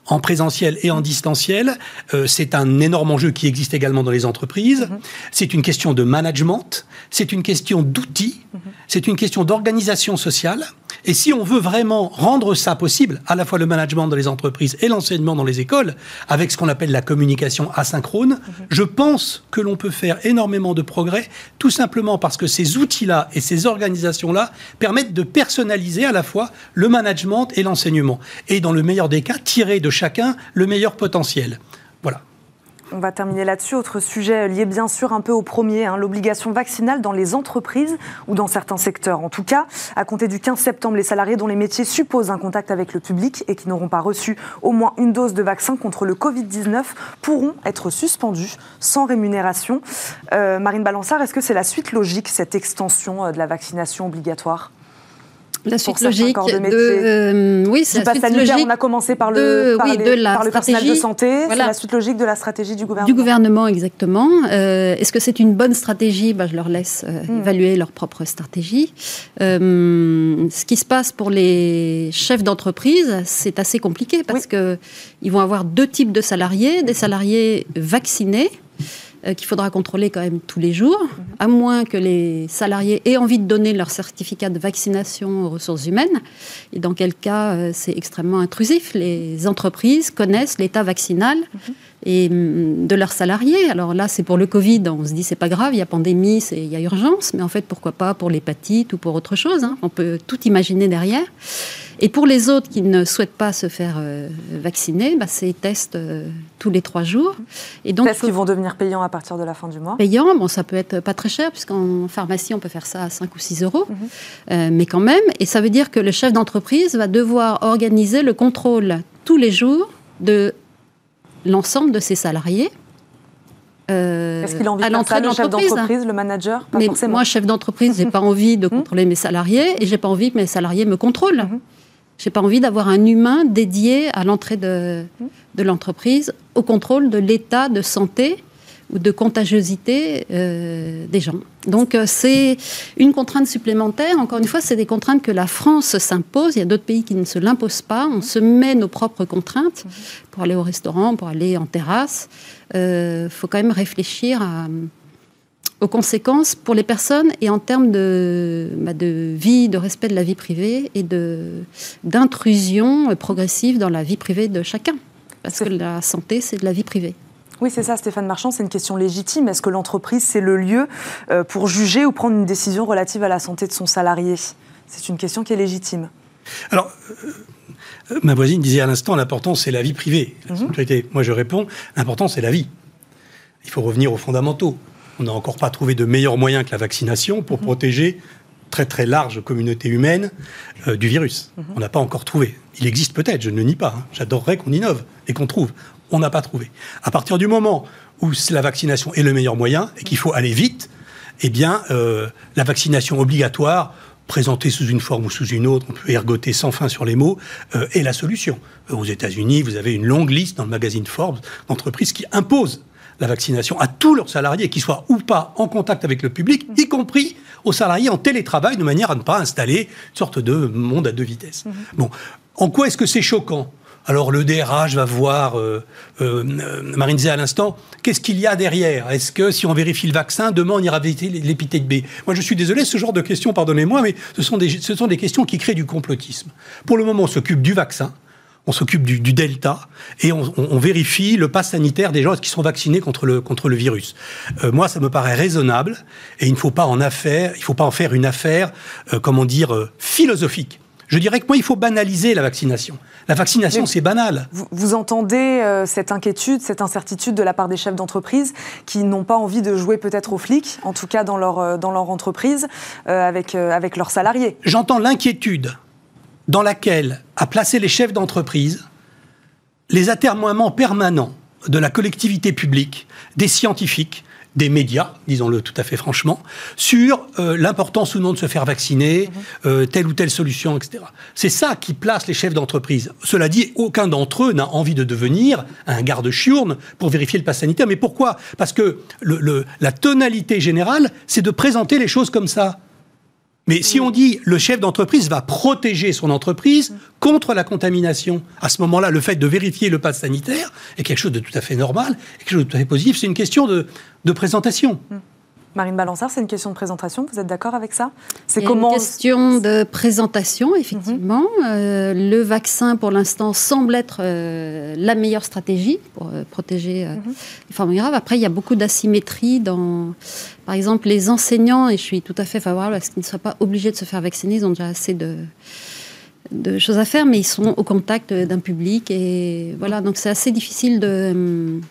[SPEAKER 6] en présentiel et en distanciel. Euh, c'est un énorme enjeu qui existe également dans les entreprises. Mhm. C'est une question de management, c'est une question d'outils, mhm. c'est une question d'organisation sociale. Et si on veut vraiment rendre ça possible, à la fois le management dans les entreprises et l'enseignement dans les écoles, avec ce qu'on appelle la communication asynchrone, je pense que l'on peut faire énormément de progrès, tout simplement parce que ces outils-là et ces organisations-là permettent de personnaliser à la fois le management et l'enseignement. Et dans le meilleur des cas, tirer de chacun le meilleur potentiel. Voilà.
[SPEAKER 1] On va terminer là-dessus. Autre sujet lié bien sûr un peu au premier, hein, l'obligation vaccinale dans les entreprises ou dans certains secteurs. En tout cas, à compter du 15 septembre, les salariés dont les métiers supposent un contact avec le public et qui n'auront pas reçu au moins une dose de vaccin contre le Covid-19 pourront être suspendus sans rémunération. Euh, Marine Balançard, est-ce que c'est la suite logique, cette extension euh, de la vaccination obligatoire?
[SPEAKER 5] La suite logique de, euh,
[SPEAKER 1] oui, c'est la suite logique. On a commencé par le, par oui, de la par personnel de santé. C'est la suite logique de la stratégie du gouvernement.
[SPEAKER 5] Du gouvernement, exactement. Euh, est-ce que c'est une bonne stratégie? Bah, Je leur laisse euh, hmm. évaluer leur propre stratégie. ce qui se passe pour les chefs d'entreprise, c'est assez compliqué parce que ils vont avoir deux types de salariés des salariés vaccinés euh, qu'il faudra contrôler quand même tous les jours, à moins que les salariés aient envie de donner leur certificat de vaccination aux ressources humaines. Et dans quel cas, euh, c'est extrêmement intrusif. Les entreprises connaissent l'état vaccinal et mm, de leurs salariés. Alors là, c'est pour le Covid, on se dit c'est pas grave, il y a pandémie, il y a urgence, mais en fait, pourquoi pas pour l'hépatite ou pour autre chose hein. On peut tout imaginer derrière. Et pour les autres qui ne souhaitent pas se faire euh, vacciner, bah, c'est tests euh, tous les trois jours.
[SPEAKER 1] Et donc, tests qui vont devenir payants à partir de la fin du mois
[SPEAKER 5] Payants, bon, ça peut être pas très cher, puisqu'en pharmacie, on peut faire ça à 5 ou 6 euros. Mhm. Euh, mais quand même, et ça veut dire que le chef d'entreprise va devoir organiser le contrôle tous les jours de l'ensemble de ses salariés.
[SPEAKER 1] Est-ce qu'il a envie de ça, le le manager?
[SPEAKER 5] Pas Mais Moi, chef d'entreprise, j'ai pas envie de mhm. contrôler mes salariés et j'ai pas envie que mes salariés me contrôlent. Mhm. J'ai pas envie d'avoir un humain dédié à l'entrée de, de l'entreprise au contrôle de l'état de santé ou de contagiosité euh, des gens. Donc euh, c'est une contrainte supplémentaire. Encore une fois, c'est des contraintes que la France s'impose. Il y a d'autres pays qui ne se l'imposent pas. On se met nos propres contraintes pour aller au restaurant, pour aller en terrasse. Il euh, faut quand même réfléchir aux conséquences pour les personnes et en termes de, bah, de vie, de respect de la vie privée et d'intrusion progressive dans la vie privée de chacun. Parce que la santé, c'est de la vie privée.
[SPEAKER 1] Oui, c'est ça, Stéphane Marchand, c'est une question légitime. Est-ce que l'entreprise, c'est le lieu euh, pour juger ou prendre une décision relative à la santé de son salarié? C'est une question qui est légitime.
[SPEAKER 6] Alors, euh, ma voisine disait à l'instant, l'important, c'est la vie privée. Mhm. Moi, je réponds, l'important, c'est la vie. Il faut revenir aux fondamentaux on n'a encore pas trouvé de meilleur moyen que la vaccination pour mhm. protéger très très large communauté humaine euh, du virus. Mhm. On n'a pas encore trouvé. Il existe peut-être, je ne le nie pas. Hein. J'adorerais qu'on innove et qu'on trouve. On n'a pas trouvé. À partir du moment où la vaccination est le meilleur moyen et qu'il faut aller vite, eh bien, euh, la vaccination obligatoire, présentée sous une forme ou sous une autre, on peut ergoter sans fin sur les mots, euh, est la solution. aux États-Unis, vous avez une longue liste dans le magazine Forbes d'entreprises qui imposent la vaccination à tous leurs salariés, qu'ils soient ou pas en contact avec le public, y compris aux salariés en télétravail, de manière à ne pas installer une sorte de monde à deux vitesses. Mhm. Bon, en quoi est-ce que c'est choquant? Alors le DRH va voir, euh, euh, Marine disait à l'instant, qu'est-ce qu'il y a derrière? Est-ce que si on vérifie le vaccin, demain on ira vérifier l'épithète B? Moi je suis désolé, ce genre de questions, pardonnez-moi, mais ce sont, des, ce sont des questions qui créent du complotisme. Pour le moment, on s'occupe du vaccin, on s'occupe du, delta et on, vérifie le pass sanitaire des gens qui sont vaccinés contre le, contre le virus. Euh, moi, ça me paraît raisonnable et il ne faut pas en affaire, il faut pas en faire une affaire, euh, comment dire, euh, philosophique. Je dirais que moi, il faut banaliser la vaccination. La vaccination, c'est banal.
[SPEAKER 1] Vous, entendez cette inquiétude, cette incertitude de la part des chefs d'entreprise qui n'ont pas envie de jouer peut-être aux flics, en tout cas dans leur, dans leur entreprise, avec, avec leurs salariés.
[SPEAKER 6] J'entends l'inquiétude dans laquelle a placé les chefs d'entreprise les atermoiements permanents de la collectivité publique, des scientifiques, des médias, disons-le tout à fait franchement, sur euh, l'importance ou non de se faire vacciner, mhm. euh, telle ou telle solution, etc. C'est ça qui place les chefs d'entreprise. Cela dit, aucun d'entre eux n'a envie de devenir un garde-chiourne pour vérifier le pass sanitaire. Mais pourquoi? Parce que la tonalité générale, c'est de présenter les choses comme ça. Mais si on dit le chef d'entreprise va protéger son entreprise contre la contamination, à ce moment-là, le fait de vérifier le pass sanitaire est quelque chose de tout à fait normal, quelque chose de tout à fait positif. C'est une question de, de présentation.
[SPEAKER 1] Marine Balançard, c'est une question de présentation. Vous êtes d'accord avec ça?
[SPEAKER 5] C'est comment Une question de présentation, effectivement. Mhm. Euh, le vaccin, pour l'instant, semble être euh, la meilleure stratégie pour euh, protéger mhm. les formes graves. Après, il y a beaucoup d'asymétrie dans, par exemple, les enseignants. Et je suis tout à fait favorable à ce qu'ils ne soient pas obligés de se faire vacciner. Ils ont déjà assez de de choses à faire, mais ils sont au contact d'un public et voilà. Donc c'est assez difficile de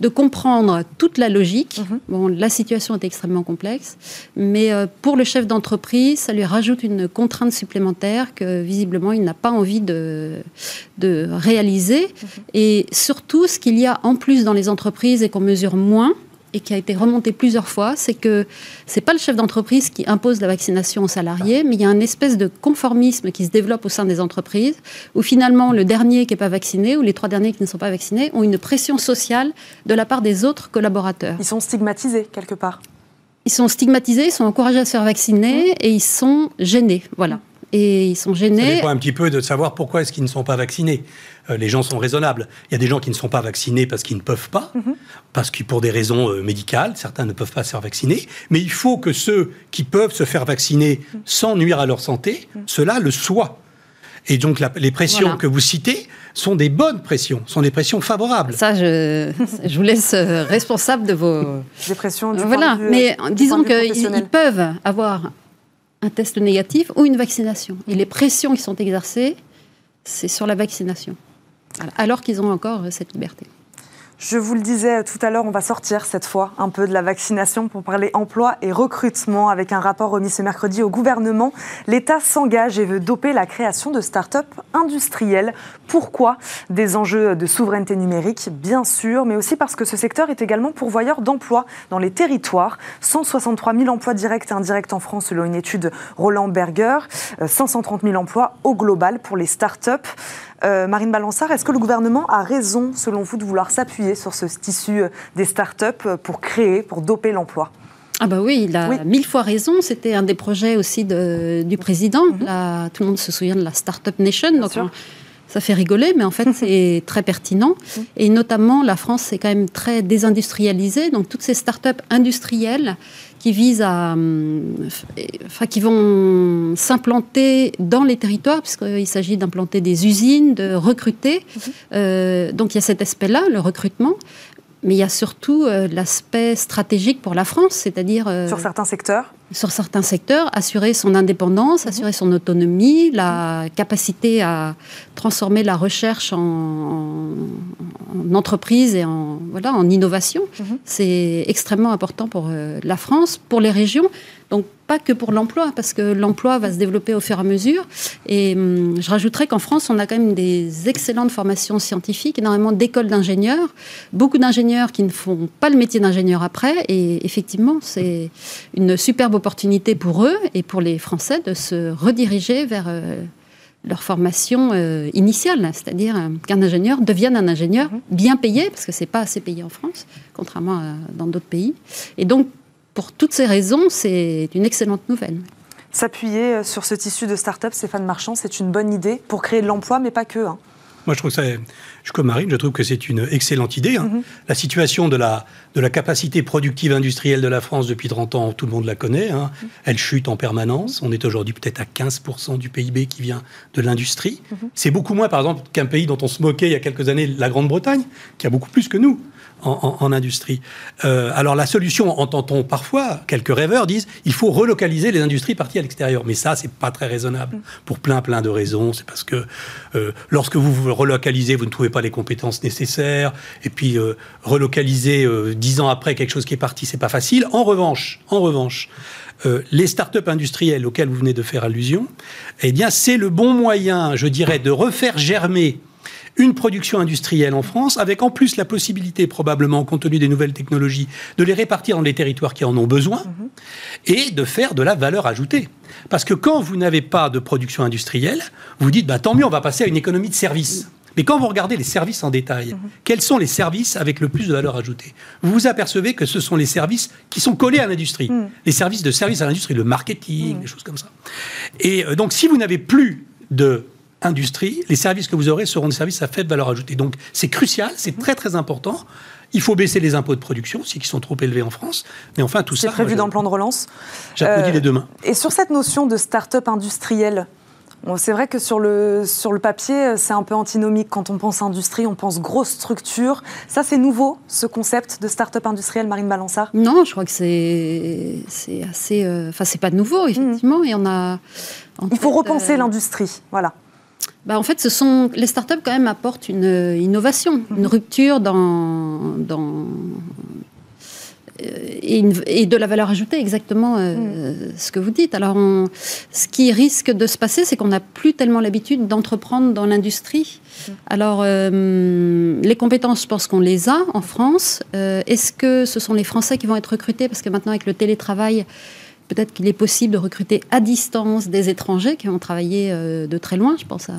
[SPEAKER 5] de comprendre toute la logique. Mhm. Bon, la situation est extrêmement complexe, mais euh, pour le chef d'entreprise, ça lui rajoute une contrainte supplémentaire que visiblement il n'a pas envie de, de réaliser. Mhm. Et surtout, ce qu'il y a en plus dans les entreprises et qu'on mesure moins, et qui a été remonté plusieurs fois, c'est que c'est pas le chef d'entreprise qui impose la vaccination aux salariés, mais il y a une espèce de conformisme qui se développe au sein des entreprises, où finalement le dernier qui n'est pas vacciné ou les trois derniers qui ne sont pas vaccinés ont une pression sociale de la part des autres collaborateurs.
[SPEAKER 1] Ils sont stigmatisés quelque part.
[SPEAKER 5] Ils sont stigmatisés, ils sont encouragés à se faire vacciner mmh. et ils sont gênés, voilà. et ils sont gênés.
[SPEAKER 6] Ça dépend un petit peu de savoir pourquoi est-ce qu'ils ne sont pas vaccinés. Euh, les gens sont raisonnables. Il y a des gens qui ne sont pas vaccinés parce qu'ils ne peuvent pas, mhm. parce que pour des raisons euh, médicales, certains ne peuvent pas se faire vacciner. Mais il faut que ceux qui peuvent se faire vacciner sans nuire à leur santé, mhm. cela le soient. Et donc les pressions que vous citez sont des bonnes pressions, sont des pressions favorables.
[SPEAKER 5] Ça, je, je vous laisse euh, responsable de vos...
[SPEAKER 1] Des pressions du
[SPEAKER 5] Voilà, mais disons qu'ils peuvent avoir un test négatif ou une vaccination. Et les pressions qui sont exercées, c'est sur la vaccination. Alors qu'ils ont encore cette liberté.
[SPEAKER 1] Je vous le disais tout à l'heure, on va sortir cette fois un peu de la vaccination pour parler emploi et recrutement. Avec un rapport remis ce mercredi au gouvernement, l'État s'engage et veut doper la création de start-up industrielles. Pourquoi Des enjeux de souveraineté numérique, bien sûr, mais aussi parce que ce secteur est également pourvoyeur d'emplois dans les territoires. 163 000 emplois directs et indirects en France selon une étude Roland Berger, 530 euh, 000 emplois au global pour les start-up. Euh, Marine Balançard, est-ce que le gouvernement a raison, selon vous, de vouloir s'appuyer sur ce tissu euh, des start-up pour créer, pour doper l'emploi?
[SPEAKER 5] Ah bah oui, il a mille fois raison. C'était un des projets aussi du président. Mhm. tout le monde se souvient de la Startup Nation. Donc ça fait rigoler, mais en fait c'est très pertinent. Et notamment, la France est quand même très désindustrialisée. Donc toutes ces start-up industrielles qui visent à, enfin, qui vont s'implanter dans les territoires, puisqu'il s'agit d'implanter des usines, de recruter. Mhm. Euh, donc il y a cet aspect-là, le recrutement. Mais il y a surtout euh, l'aspect stratégique pour la France, c'est-à-dire...
[SPEAKER 1] Euh, sur certains secteurs
[SPEAKER 5] Sur certains secteurs, assurer son indépendance, mhm. assurer son autonomie, la capacité à transformer la recherche en, entreprise et en, voilà, en innovation. Mhm. C'est extrêmement important pour euh, la France, pour les régions. Donc pas que pour l'emploi, parce que l'emploi va se développer au fur et à mesure. Et hum, je rajouterais qu'en France, on a quand même des excellentes formations scientifiques, énormément d'écoles d'ingénieurs, beaucoup d'ingénieurs qui ne font pas le métier d'ingénieur après. Et effectivement, c'est une superbe opportunité pour eux et pour les Français de se rediriger vers euh, leur formation euh, initiale, c'est-à-dire euh, qu'un ingénieur devienne un ingénieur mhm. bien payé, parce que c'est pas assez payé en France, contrairement à dans d'autres pays. Et donc, pour toutes ces raisons, c'est une excellente nouvelle.
[SPEAKER 1] S'appuyer euh, sur ce tissu de start-up, Stéphane Marchand, c'est une bonne idée pour créer de l'emploi, mais pas que. Hein.
[SPEAKER 6] Moi, je trouve ça, je comme Marine, je trouve que c'est une excellente idée. Hein. Mm-hmm. La situation de la, de la capacité productive industrielle de la France depuis 30 ans, tout le monde la connaît. Hein. Mm-hmm. Elle chute en permanence. On est aujourd'hui peut-être à 15% du PIB qui vient de l'industrie. Mm-hmm. C'est beaucoup moins, par exemple, qu'un pays dont on se moquait il y a quelques années, la Grande-Bretagne, qui a beaucoup plus que nous en, industrie. Euh, alors la solution, entend-on parfois, quelques rêveurs disent, il faut relocaliser les industries parties à l'extérieur. Mais ça, c'est pas très raisonnable mm. pour plein plein de raisons. C'est parce que euh, lorsque vous vous relocalisez, vous ne trouvez pas les compétences nécessaires. Et puis euh, relocaliser dix ans après quelque chose qui est parti, c'est pas facile. En revanche, en revanche. les start-up industrielles auxquelles vous venez de faire allusion, eh bien, c'est le bon moyen, je dirais, de refaire germer une production industrielle en France, avec en plus la possibilité, probablement, compte tenu des nouvelles technologies, de les répartir dans les territoires qui en ont besoin mhm. et de faire de la valeur ajoutée. Parce que quand vous n'avez pas de production industrielle, vous dites, bah, tant mieux, on va passer à une économie de services. Mais quand vous regardez les services en détail, mhm. quels sont les services avec le plus de valeur ajoutée? Vous vous apercevez que ce sont les services qui sont collés à l'industrie. Mhm. Les services de service à l'industrie, le marketing, des choses comme ça. Et euh, donc, si vous n'avez plus de industrie, les services que vous aurez seront des services à faible valeur ajoutée. Donc c'est crucial, c'est très très important. Il faut baisser les impôts de production, aussi qui sont trop élevés en France. Mais enfin, tout ça.
[SPEAKER 1] C'est prévu dans le plan de relance.
[SPEAKER 6] J'applaudis les deux mains.
[SPEAKER 1] Et sur cette notion de start-up industrielle, c'est vrai que sur le, sur le papier, c'est un peu antinomique. Quand on pense industrie, on pense grosse structure. Ça, c'est nouveau, ce concept de start-up industrielle, Marine Balançard
[SPEAKER 5] Non, je crois que c'est assez. Euh, enfin, c'est pas nouveau, effectivement. Et on a.
[SPEAKER 1] Il faut repenser euh, l'industrie, voilà.
[SPEAKER 5] Bah, en fait, ce sont, les startups quand même apportent une innovation, une mhm. rupture dans, dans euh, et, de la valeur ajoutée, exactement euh, mhm. ce que vous dites. Alors, ce qui risque de se passer, c'est qu'on n'a plus tellement l'habitude d'entreprendre dans l'industrie. Mhm. Alors, euh, les compétences, je pense qu'on les a en France. Est-ce que ce sont les Français qui vont être recrutés? Parce que maintenant, avec le télétravail, peut-être qu'il est possible de recruter à distance des étrangers qui ont travaillé euh, de très loin, je pense à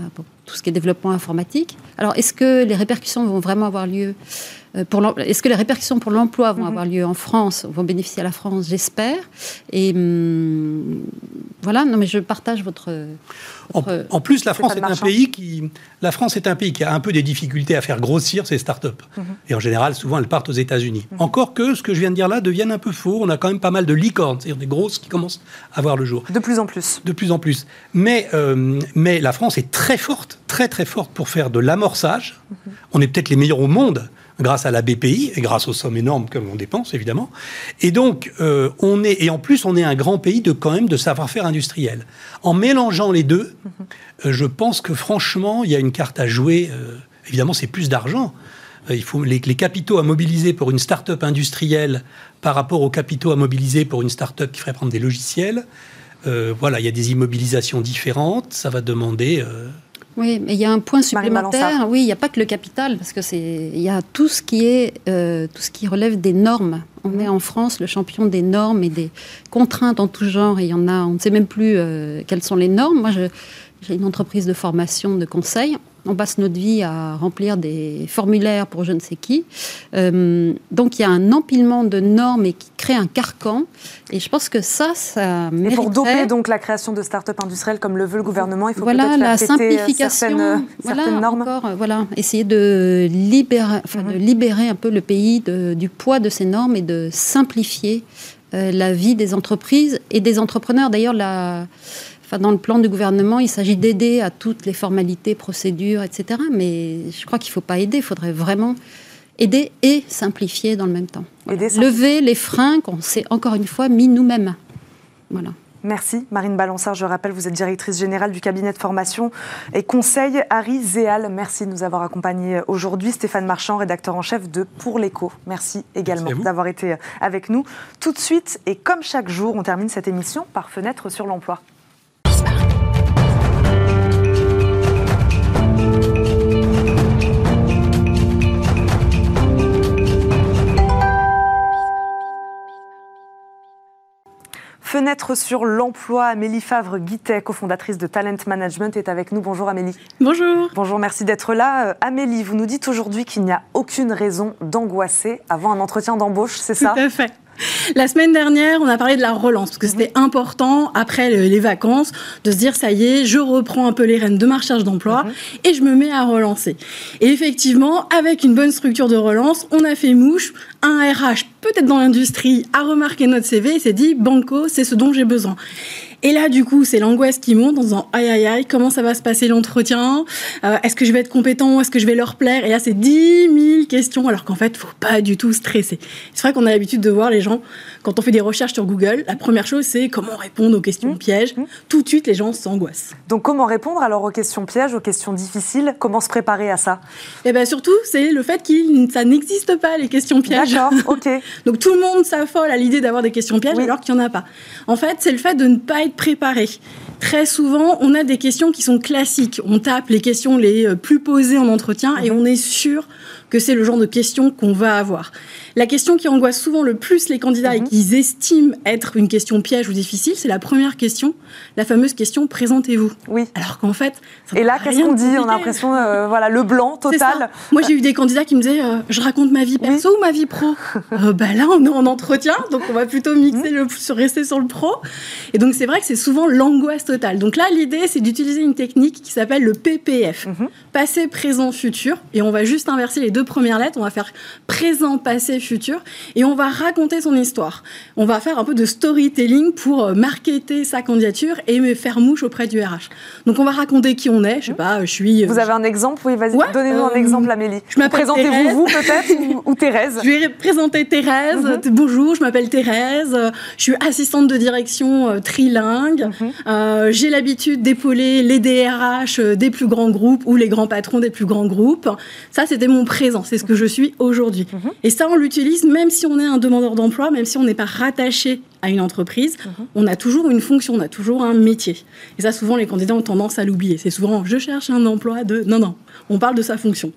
[SPEAKER 5] tout ce qui est développement informatique. Alors, est-ce que les répercussions vont vraiment avoir lieu est-ce que les répercussions pour l'emploi vont mhm. avoir lieu en France, vont bénéficier à la France J'espère. Et hum, voilà, non mais je partage votre.
[SPEAKER 6] En, plus, la France est un pays qui, la France est un pays qui a un peu des difficultés à faire grossir ses start-up. Mhm. Et en général, souvent, elles partent aux États-Unis. Mhm. Encore que ce que je viens de dire là devienne un peu faux. On a quand même pas mal de licornes, c'est-à-dire des grosses qui commencent à voir le jour.
[SPEAKER 1] De plus en plus.
[SPEAKER 6] De plus en plus. Mais, euh, mais la France est très forte, très très forte pour faire de l'amorçage. On est peut-être les meilleurs au monde grâce à la BPI et grâce aux sommes énormes que l'on dépense évidemment. Et donc euh, on est et en plus on est un grand pays de quand même de savoir-faire industriel. En mélangeant les deux, euh, je pense que franchement il y a une carte à jouer. Euh, évidemment c'est plus d'argent. il faut les, les, capitaux à mobiliser pour une start-up industrielle par rapport aux capitaux à mobiliser pour une start-up qui ferait prendre des logiciels. voilà, il y a des immobilisations différentes. Ça va demander
[SPEAKER 5] oui, mais il y a un point supplémentaire. Oui, il n'y a pas que le capital, parce que c'est, il y a tout ce qui est, euh, tout ce qui relève des normes. On est en France le champion des normes et des contraintes en tout genre. Et il y en a, on ne sait même plus euh, quelles sont les normes. Moi, j'ai une entreprise de formation, de conseil on passe notre vie à remplir des formulaires pour je ne sais qui. Euh, donc il y a un empilement de normes et qui crée un carcan. Et je pense que ça, ça
[SPEAKER 1] mériterait... Et pour doper donc la création de start-up industrielles comme le veut le gouvernement, il faut
[SPEAKER 5] voilà,
[SPEAKER 1] peut-être
[SPEAKER 5] la
[SPEAKER 1] faire
[SPEAKER 5] simplification,
[SPEAKER 1] certaines,
[SPEAKER 5] voilà,
[SPEAKER 1] normes.
[SPEAKER 5] Encore, voilà, essayer de libérer, enfin, de mhm. libérer un peu le pays du poids de ces normes et de simplifier euh, la vie des entreprises et des entrepreneurs. D'ailleurs, la dans le plan du gouvernement, il s'agit d'aider à toutes les formalités, procédures, etc. Mais je crois qu'il ne faut pas aider, il faudrait vraiment aider et simplifier dans le même temps. Lever les freins qu'on s'est encore une fois mis nous-mêmes. Voilà.
[SPEAKER 1] Merci Marine Balançard. Je rappelle, vous êtes directrice générale du cabinet de formation et conseil Harry Zéal. Merci de nous avoir accompagnés aujourd'hui. Stéphane Marchand, rédacteur en chef de Pour l'écho. Merci également d'avoir été avec nous. Tout de suite, et comme chaque jour, on termine cette émission par Fenêtre sur l'emploi. Fenêtre sur l'emploi, Amélie Favre-Guittet, cofondatrice de Talent Management, est avec nous. Bonjour Amélie.
[SPEAKER 7] Bonjour.
[SPEAKER 1] Bonjour, merci d'être là. Euh, Amélie, vous nous dites aujourd'hui qu'il n'y a aucune raison d'angoisser avant un entretien d'embauche, c'est ça?
[SPEAKER 7] Tout à fait. La semaine dernière, on a parlé de la relance, parce que c'était important, après les vacances, de se dire, ça y est, je reprends un peu les rênes de ma recherche d'emploi mhm. et je me mets à relancer. Et effectivement, avec une bonne structure de relance, on a fait mouche. Un RH, peut-être dans l'industrie, a remarqué notre CV et s'est dit, Banco, c'est ce dont j'ai besoin. Et là, du coup, c'est l'angoisse qui monte en disant aïe aïe aïe, comment ça va se passer l'entretien? Euh, Est-ce que je vais être compétent? Est-ce que je vais leur plaire? Et là, c'est 10 000 questions, alors qu'en fait, faut pas du tout stresser. C'est vrai qu'on a l'habitude de voir les gens, quand on fait des recherches sur Google, la première chose, c'est comment répondre aux questions mmh. pièges. Mmh. Tout de suite, les gens s'angoissent.
[SPEAKER 1] Donc, comment répondre alors aux questions pièges, aux questions difficiles? Comment se préparer à ça?
[SPEAKER 7] Eh bien, surtout, c'est le fait que ça n'existe pas, les questions pièges.
[SPEAKER 1] D'accord, ok.
[SPEAKER 7] Donc, tout le monde s'affole à l'idée d'avoir des questions pièges, alors qu'il n'y en a pas. En fait, c'est le fait de ne pas être préparer. Très souvent, on a des questions qui sont classiques. On tape les questions les euh, plus posées en entretien et mhm. on est sûr que c'est le genre de questions qu'on va avoir. La question qui angoisse souvent le plus les candidats et mhm. qu'ils estiment être une question piège ou difficile, c'est la première question, la fameuse question présentez-vous.
[SPEAKER 1] Oui.
[SPEAKER 7] Alors qu'en fait,
[SPEAKER 1] et là, qu'est-ce qu'on dit? On a l'impression, euh, voilà, le blanc total.
[SPEAKER 7] Moi, j'ai eu des candidats qui me disaient, euh, je raconte ma vie perso ou ma vie pro? euh, bah là, on est en entretien, donc on va plutôt mixer mhm. le, sur rester sur le pro. Et donc c'est vrai que c'est souvent l'angoisse totale. Donc là, l'idée, c'est d'utiliser une technique qui s'appelle le PPF, mhm. passé, présent, futur, et on va juste inverser les deux premières lettres. On va faire présent, passé, futur, et on va raconter son histoire. On va faire un peu de storytelling pour euh, marketer sa candidature et me faire mouche auprès du RH. Donc on va raconter qui on est. Je sais pas, je suis.
[SPEAKER 1] Euh, vous avez un exemple? Oui, vas-y. Donnez-nous un euh, exemple, Amélie. Je Présentez-vous vous peut-être ou, Thérèse.
[SPEAKER 7] Je vais présenter Thérèse. Mhm. Bonjour, je m'appelle Thérèse. Je suis assistante de direction trilingue. Mhm. J'ai l'habitude d'épauler les DRH des plus grands groupes ou les grands patrons des plus grands groupes. Ça, c'était mon présent. C'est ce que je suis aujourd'hui. Mhm. Et ça, on l'utilise même si on est un demandeur d'emploi, même si on n'est pas rattaché à une entreprise, mhm. on a toujours une fonction, on a toujours un métier. Et ça, souvent, les candidats ont tendance à l'oublier. C'est souvent je cherche un emploi de. Non, non, on parle de sa fonction.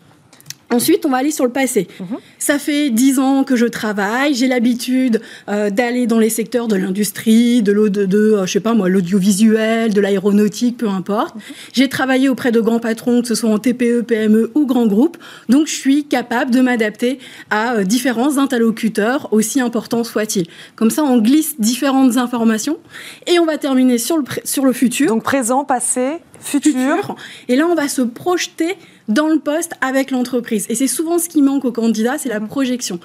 [SPEAKER 7] Ensuite, on va aller sur le passé. Mhm. Ça fait dix ans que je travaille, j'ai l'habitude euh, d'aller dans les secteurs de l'industrie, de, l'eau de, euh, je sais pas moi, l'audiovisuel, de l'aéronautique, peu importe. Mhm. J'ai travaillé auprès de grands patrons, que ce soit en TPE, PME ou grands groupes, donc je suis capable de m'adapter à euh, différents interlocuteurs, aussi importants soient-ils. Comme ça, on glisse différentes informations et on va terminer sur le, sur le futur.
[SPEAKER 1] Donc présent, passé, futur.
[SPEAKER 7] Et là, on va se projeter dans le poste avec l'entreprise. Et c'est souvent ce qui manque aux candidats, c'est la mhm. projection.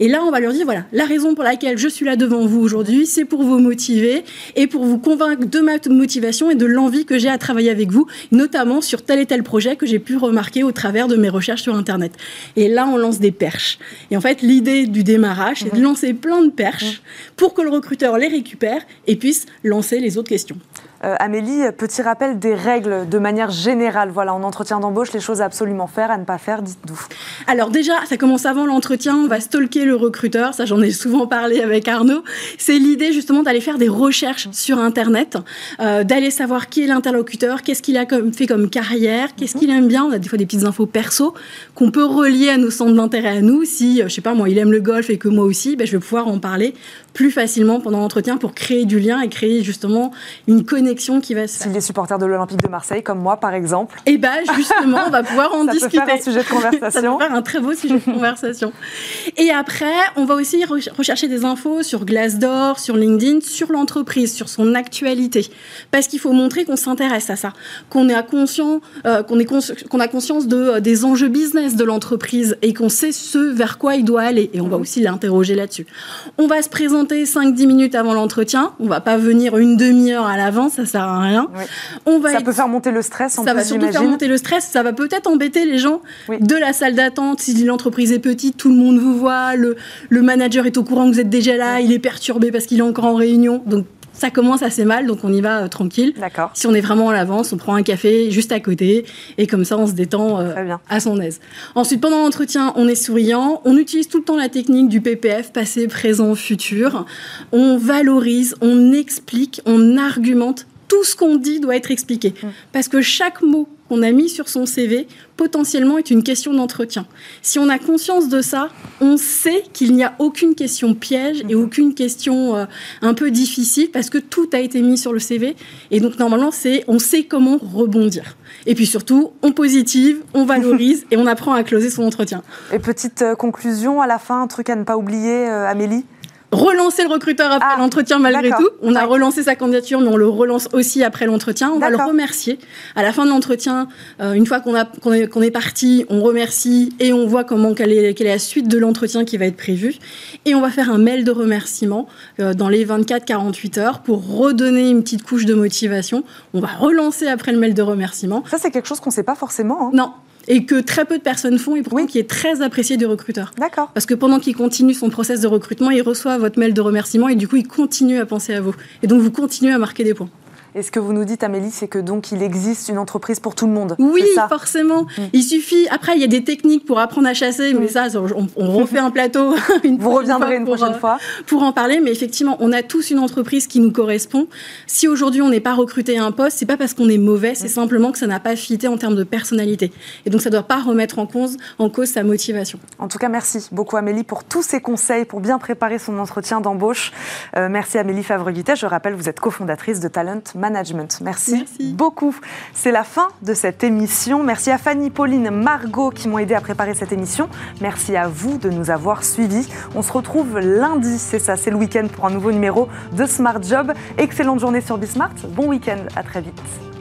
[SPEAKER 7] Et là, on va leur dire, voilà, la raison pour laquelle je suis là devant vous aujourd'hui, c'est pour vous motiver et pour vous convaincre de ma motivation et de l'envie que j'ai à travailler avec vous, notamment sur tel et tel projet que j'ai pu remarquer au travers de mes recherches sur Internet. Et là, on lance des perches. Et en fait, l'idée du démarrage, c'est de mhm. lancer plein de perches mhm. pour que le recruteur les récupère et puisse lancer les autres questions.
[SPEAKER 1] Euh, Amélie, petit rappel des règles de manière générale. Voilà, en entretien d'embauche, les choses à absolument faire, à ne pas faire, dites-nous.
[SPEAKER 7] Alors déjà, ça commence avant l'entretien, on va stalker le recruteur, ça j'en ai souvent parlé avec Arnaud. C'est l'idée justement d'aller faire des recherches sur Internet, euh, d'aller savoir qui est l'interlocuteur, qu'est-ce qu'il a fait comme carrière, qu'est-ce qu'il aime bien. On a des fois des petites infos perso qu'on peut relier à nos centres d'intérêt à nous. Si, euh, je sais pas, moi, il aime le golf et que moi aussi, ben, je vais pouvoir en parler plus facilement pendant l'entretien pour créer du lien et créer justement une connexion qui va se
[SPEAKER 1] faire. S'il est supporter de l'Olympique de Marseille, comme moi par exemple.
[SPEAKER 7] Eh bien justement, on va pouvoir en discuter. Ça
[SPEAKER 1] peut faire un sujet de conversation.
[SPEAKER 7] ça peut faire un très beau sujet de conversation. Et après, on va aussi rechercher des infos sur Glassdoor, sur LinkedIn, sur l'entreprise, sur son actualité. Parce qu'il faut montrer qu'on s'intéresse à ça, qu'on est conscient, euh, qu'on a conscience de, euh, des enjeux business de l'entreprise et qu'on sait ce vers quoi il doit aller. Et on va aussi l'interroger là-dessus. On va se présenter 5-10 minutes avant l'entretien. On va pas venir une demi-heure à l'avance, ça sert à rien.
[SPEAKER 1] On va ça peut faire monter le stress. En
[SPEAKER 7] ça va surtout faire monter le stress. Ça va peut-être embêter les gens de la salle d'attente. Si l'entreprise est petite, tout le monde vous voit. Le, le manager est au courant que vous êtes déjà là. Il est perturbé parce qu'il est encore en réunion. Donc ça commence assez mal, donc on y va euh, tranquille.
[SPEAKER 1] D'accord.
[SPEAKER 7] Si on est vraiment à l'avance, on prend un café juste à côté et comme ça on se détend euh, à son aise. Ensuite, pendant l'entretien, on est souriant, on utilise tout le temps la technique du PPF, passé, présent, futur. On valorise, on explique, on argumente. Tout ce qu'on dit doit être expliqué. Mm. Parce que chaque mot qu'on a mis sur son CV potentiellement est une question d'entretien. Si on a conscience de ça, on sait qu'il n'y a aucune question piège et mhm. aucune question euh, un peu difficile parce que tout a été mis sur le CV. Et donc normalement, c'est on sait comment rebondir. Et puis surtout, on positive, on valorise et on apprend à closer son entretien.
[SPEAKER 1] Et petite euh, conclusion à la fin, un truc à ne pas oublier, euh, Amélie?
[SPEAKER 7] Relancer le recruteur après ah, l'entretien malgré tout. On a relancé sa candidature, mais on le relance aussi après l'entretien. On va le remercier. À la fin de l'entretien, euh, une fois qu'on est, est, parti, on remercie et on voit comment quelle est, quelle est la suite de l'entretien qui va être prévu. Et on va faire un mail de remerciement euh, dans les 24-48 heures pour redonner une petite couche de motivation. On va relancer après le mail de remerciement.
[SPEAKER 1] Ça, c'est quelque chose qu'on ne sait pas forcément. Hein.
[SPEAKER 7] Non, et que très peu de personnes font et pourtant qui est très apprécié des recruteurs.
[SPEAKER 1] D'accord.
[SPEAKER 7] Parce que pendant qu'il continue son process de recrutement, il reçoit votre mail de remerciement et du coup, il continue à penser à vous. Et donc, vous continuez à marquer des points.
[SPEAKER 1] Et ce que vous nous dites, Amélie, c'est que donc il existe une entreprise pour tout le monde.
[SPEAKER 7] Oui, forcément. Mm. Il suffit. Après, il y a des techniques pour apprendre à chasser, mais mm. ça, on, refait un plateau.
[SPEAKER 1] Une vous reviendrez une, prochaine fois
[SPEAKER 7] euh, pour en parler. Mais effectivement, on a tous une entreprise qui nous correspond. Si aujourd'hui on n'est pas recruté à un poste, c'est pas parce qu'on est mauvais, c'est mm. simplement que ça n'a pas fité en termes de personnalité. Et donc, ça ne doit pas remettre en cause, en cause sa motivation.
[SPEAKER 1] En tout cas, merci beaucoup Amélie pour tous ces conseils pour bien préparer son entretien d'embauche. Euh, merci Amélie favre Je rappelle, vous êtes cofondatrice de Talent Management. Merci, beaucoup. C'est la fin de cette émission. Merci à Fanny, Pauline, Margot qui m'ont aidé à préparer cette émission. Merci à vous de nous avoir suivis. On se retrouve lundi, c'est ça, c'est le week-end pour un nouveau numéro de Smart Job. Excellente journée sur Bismart. Bon week-end, à très vite.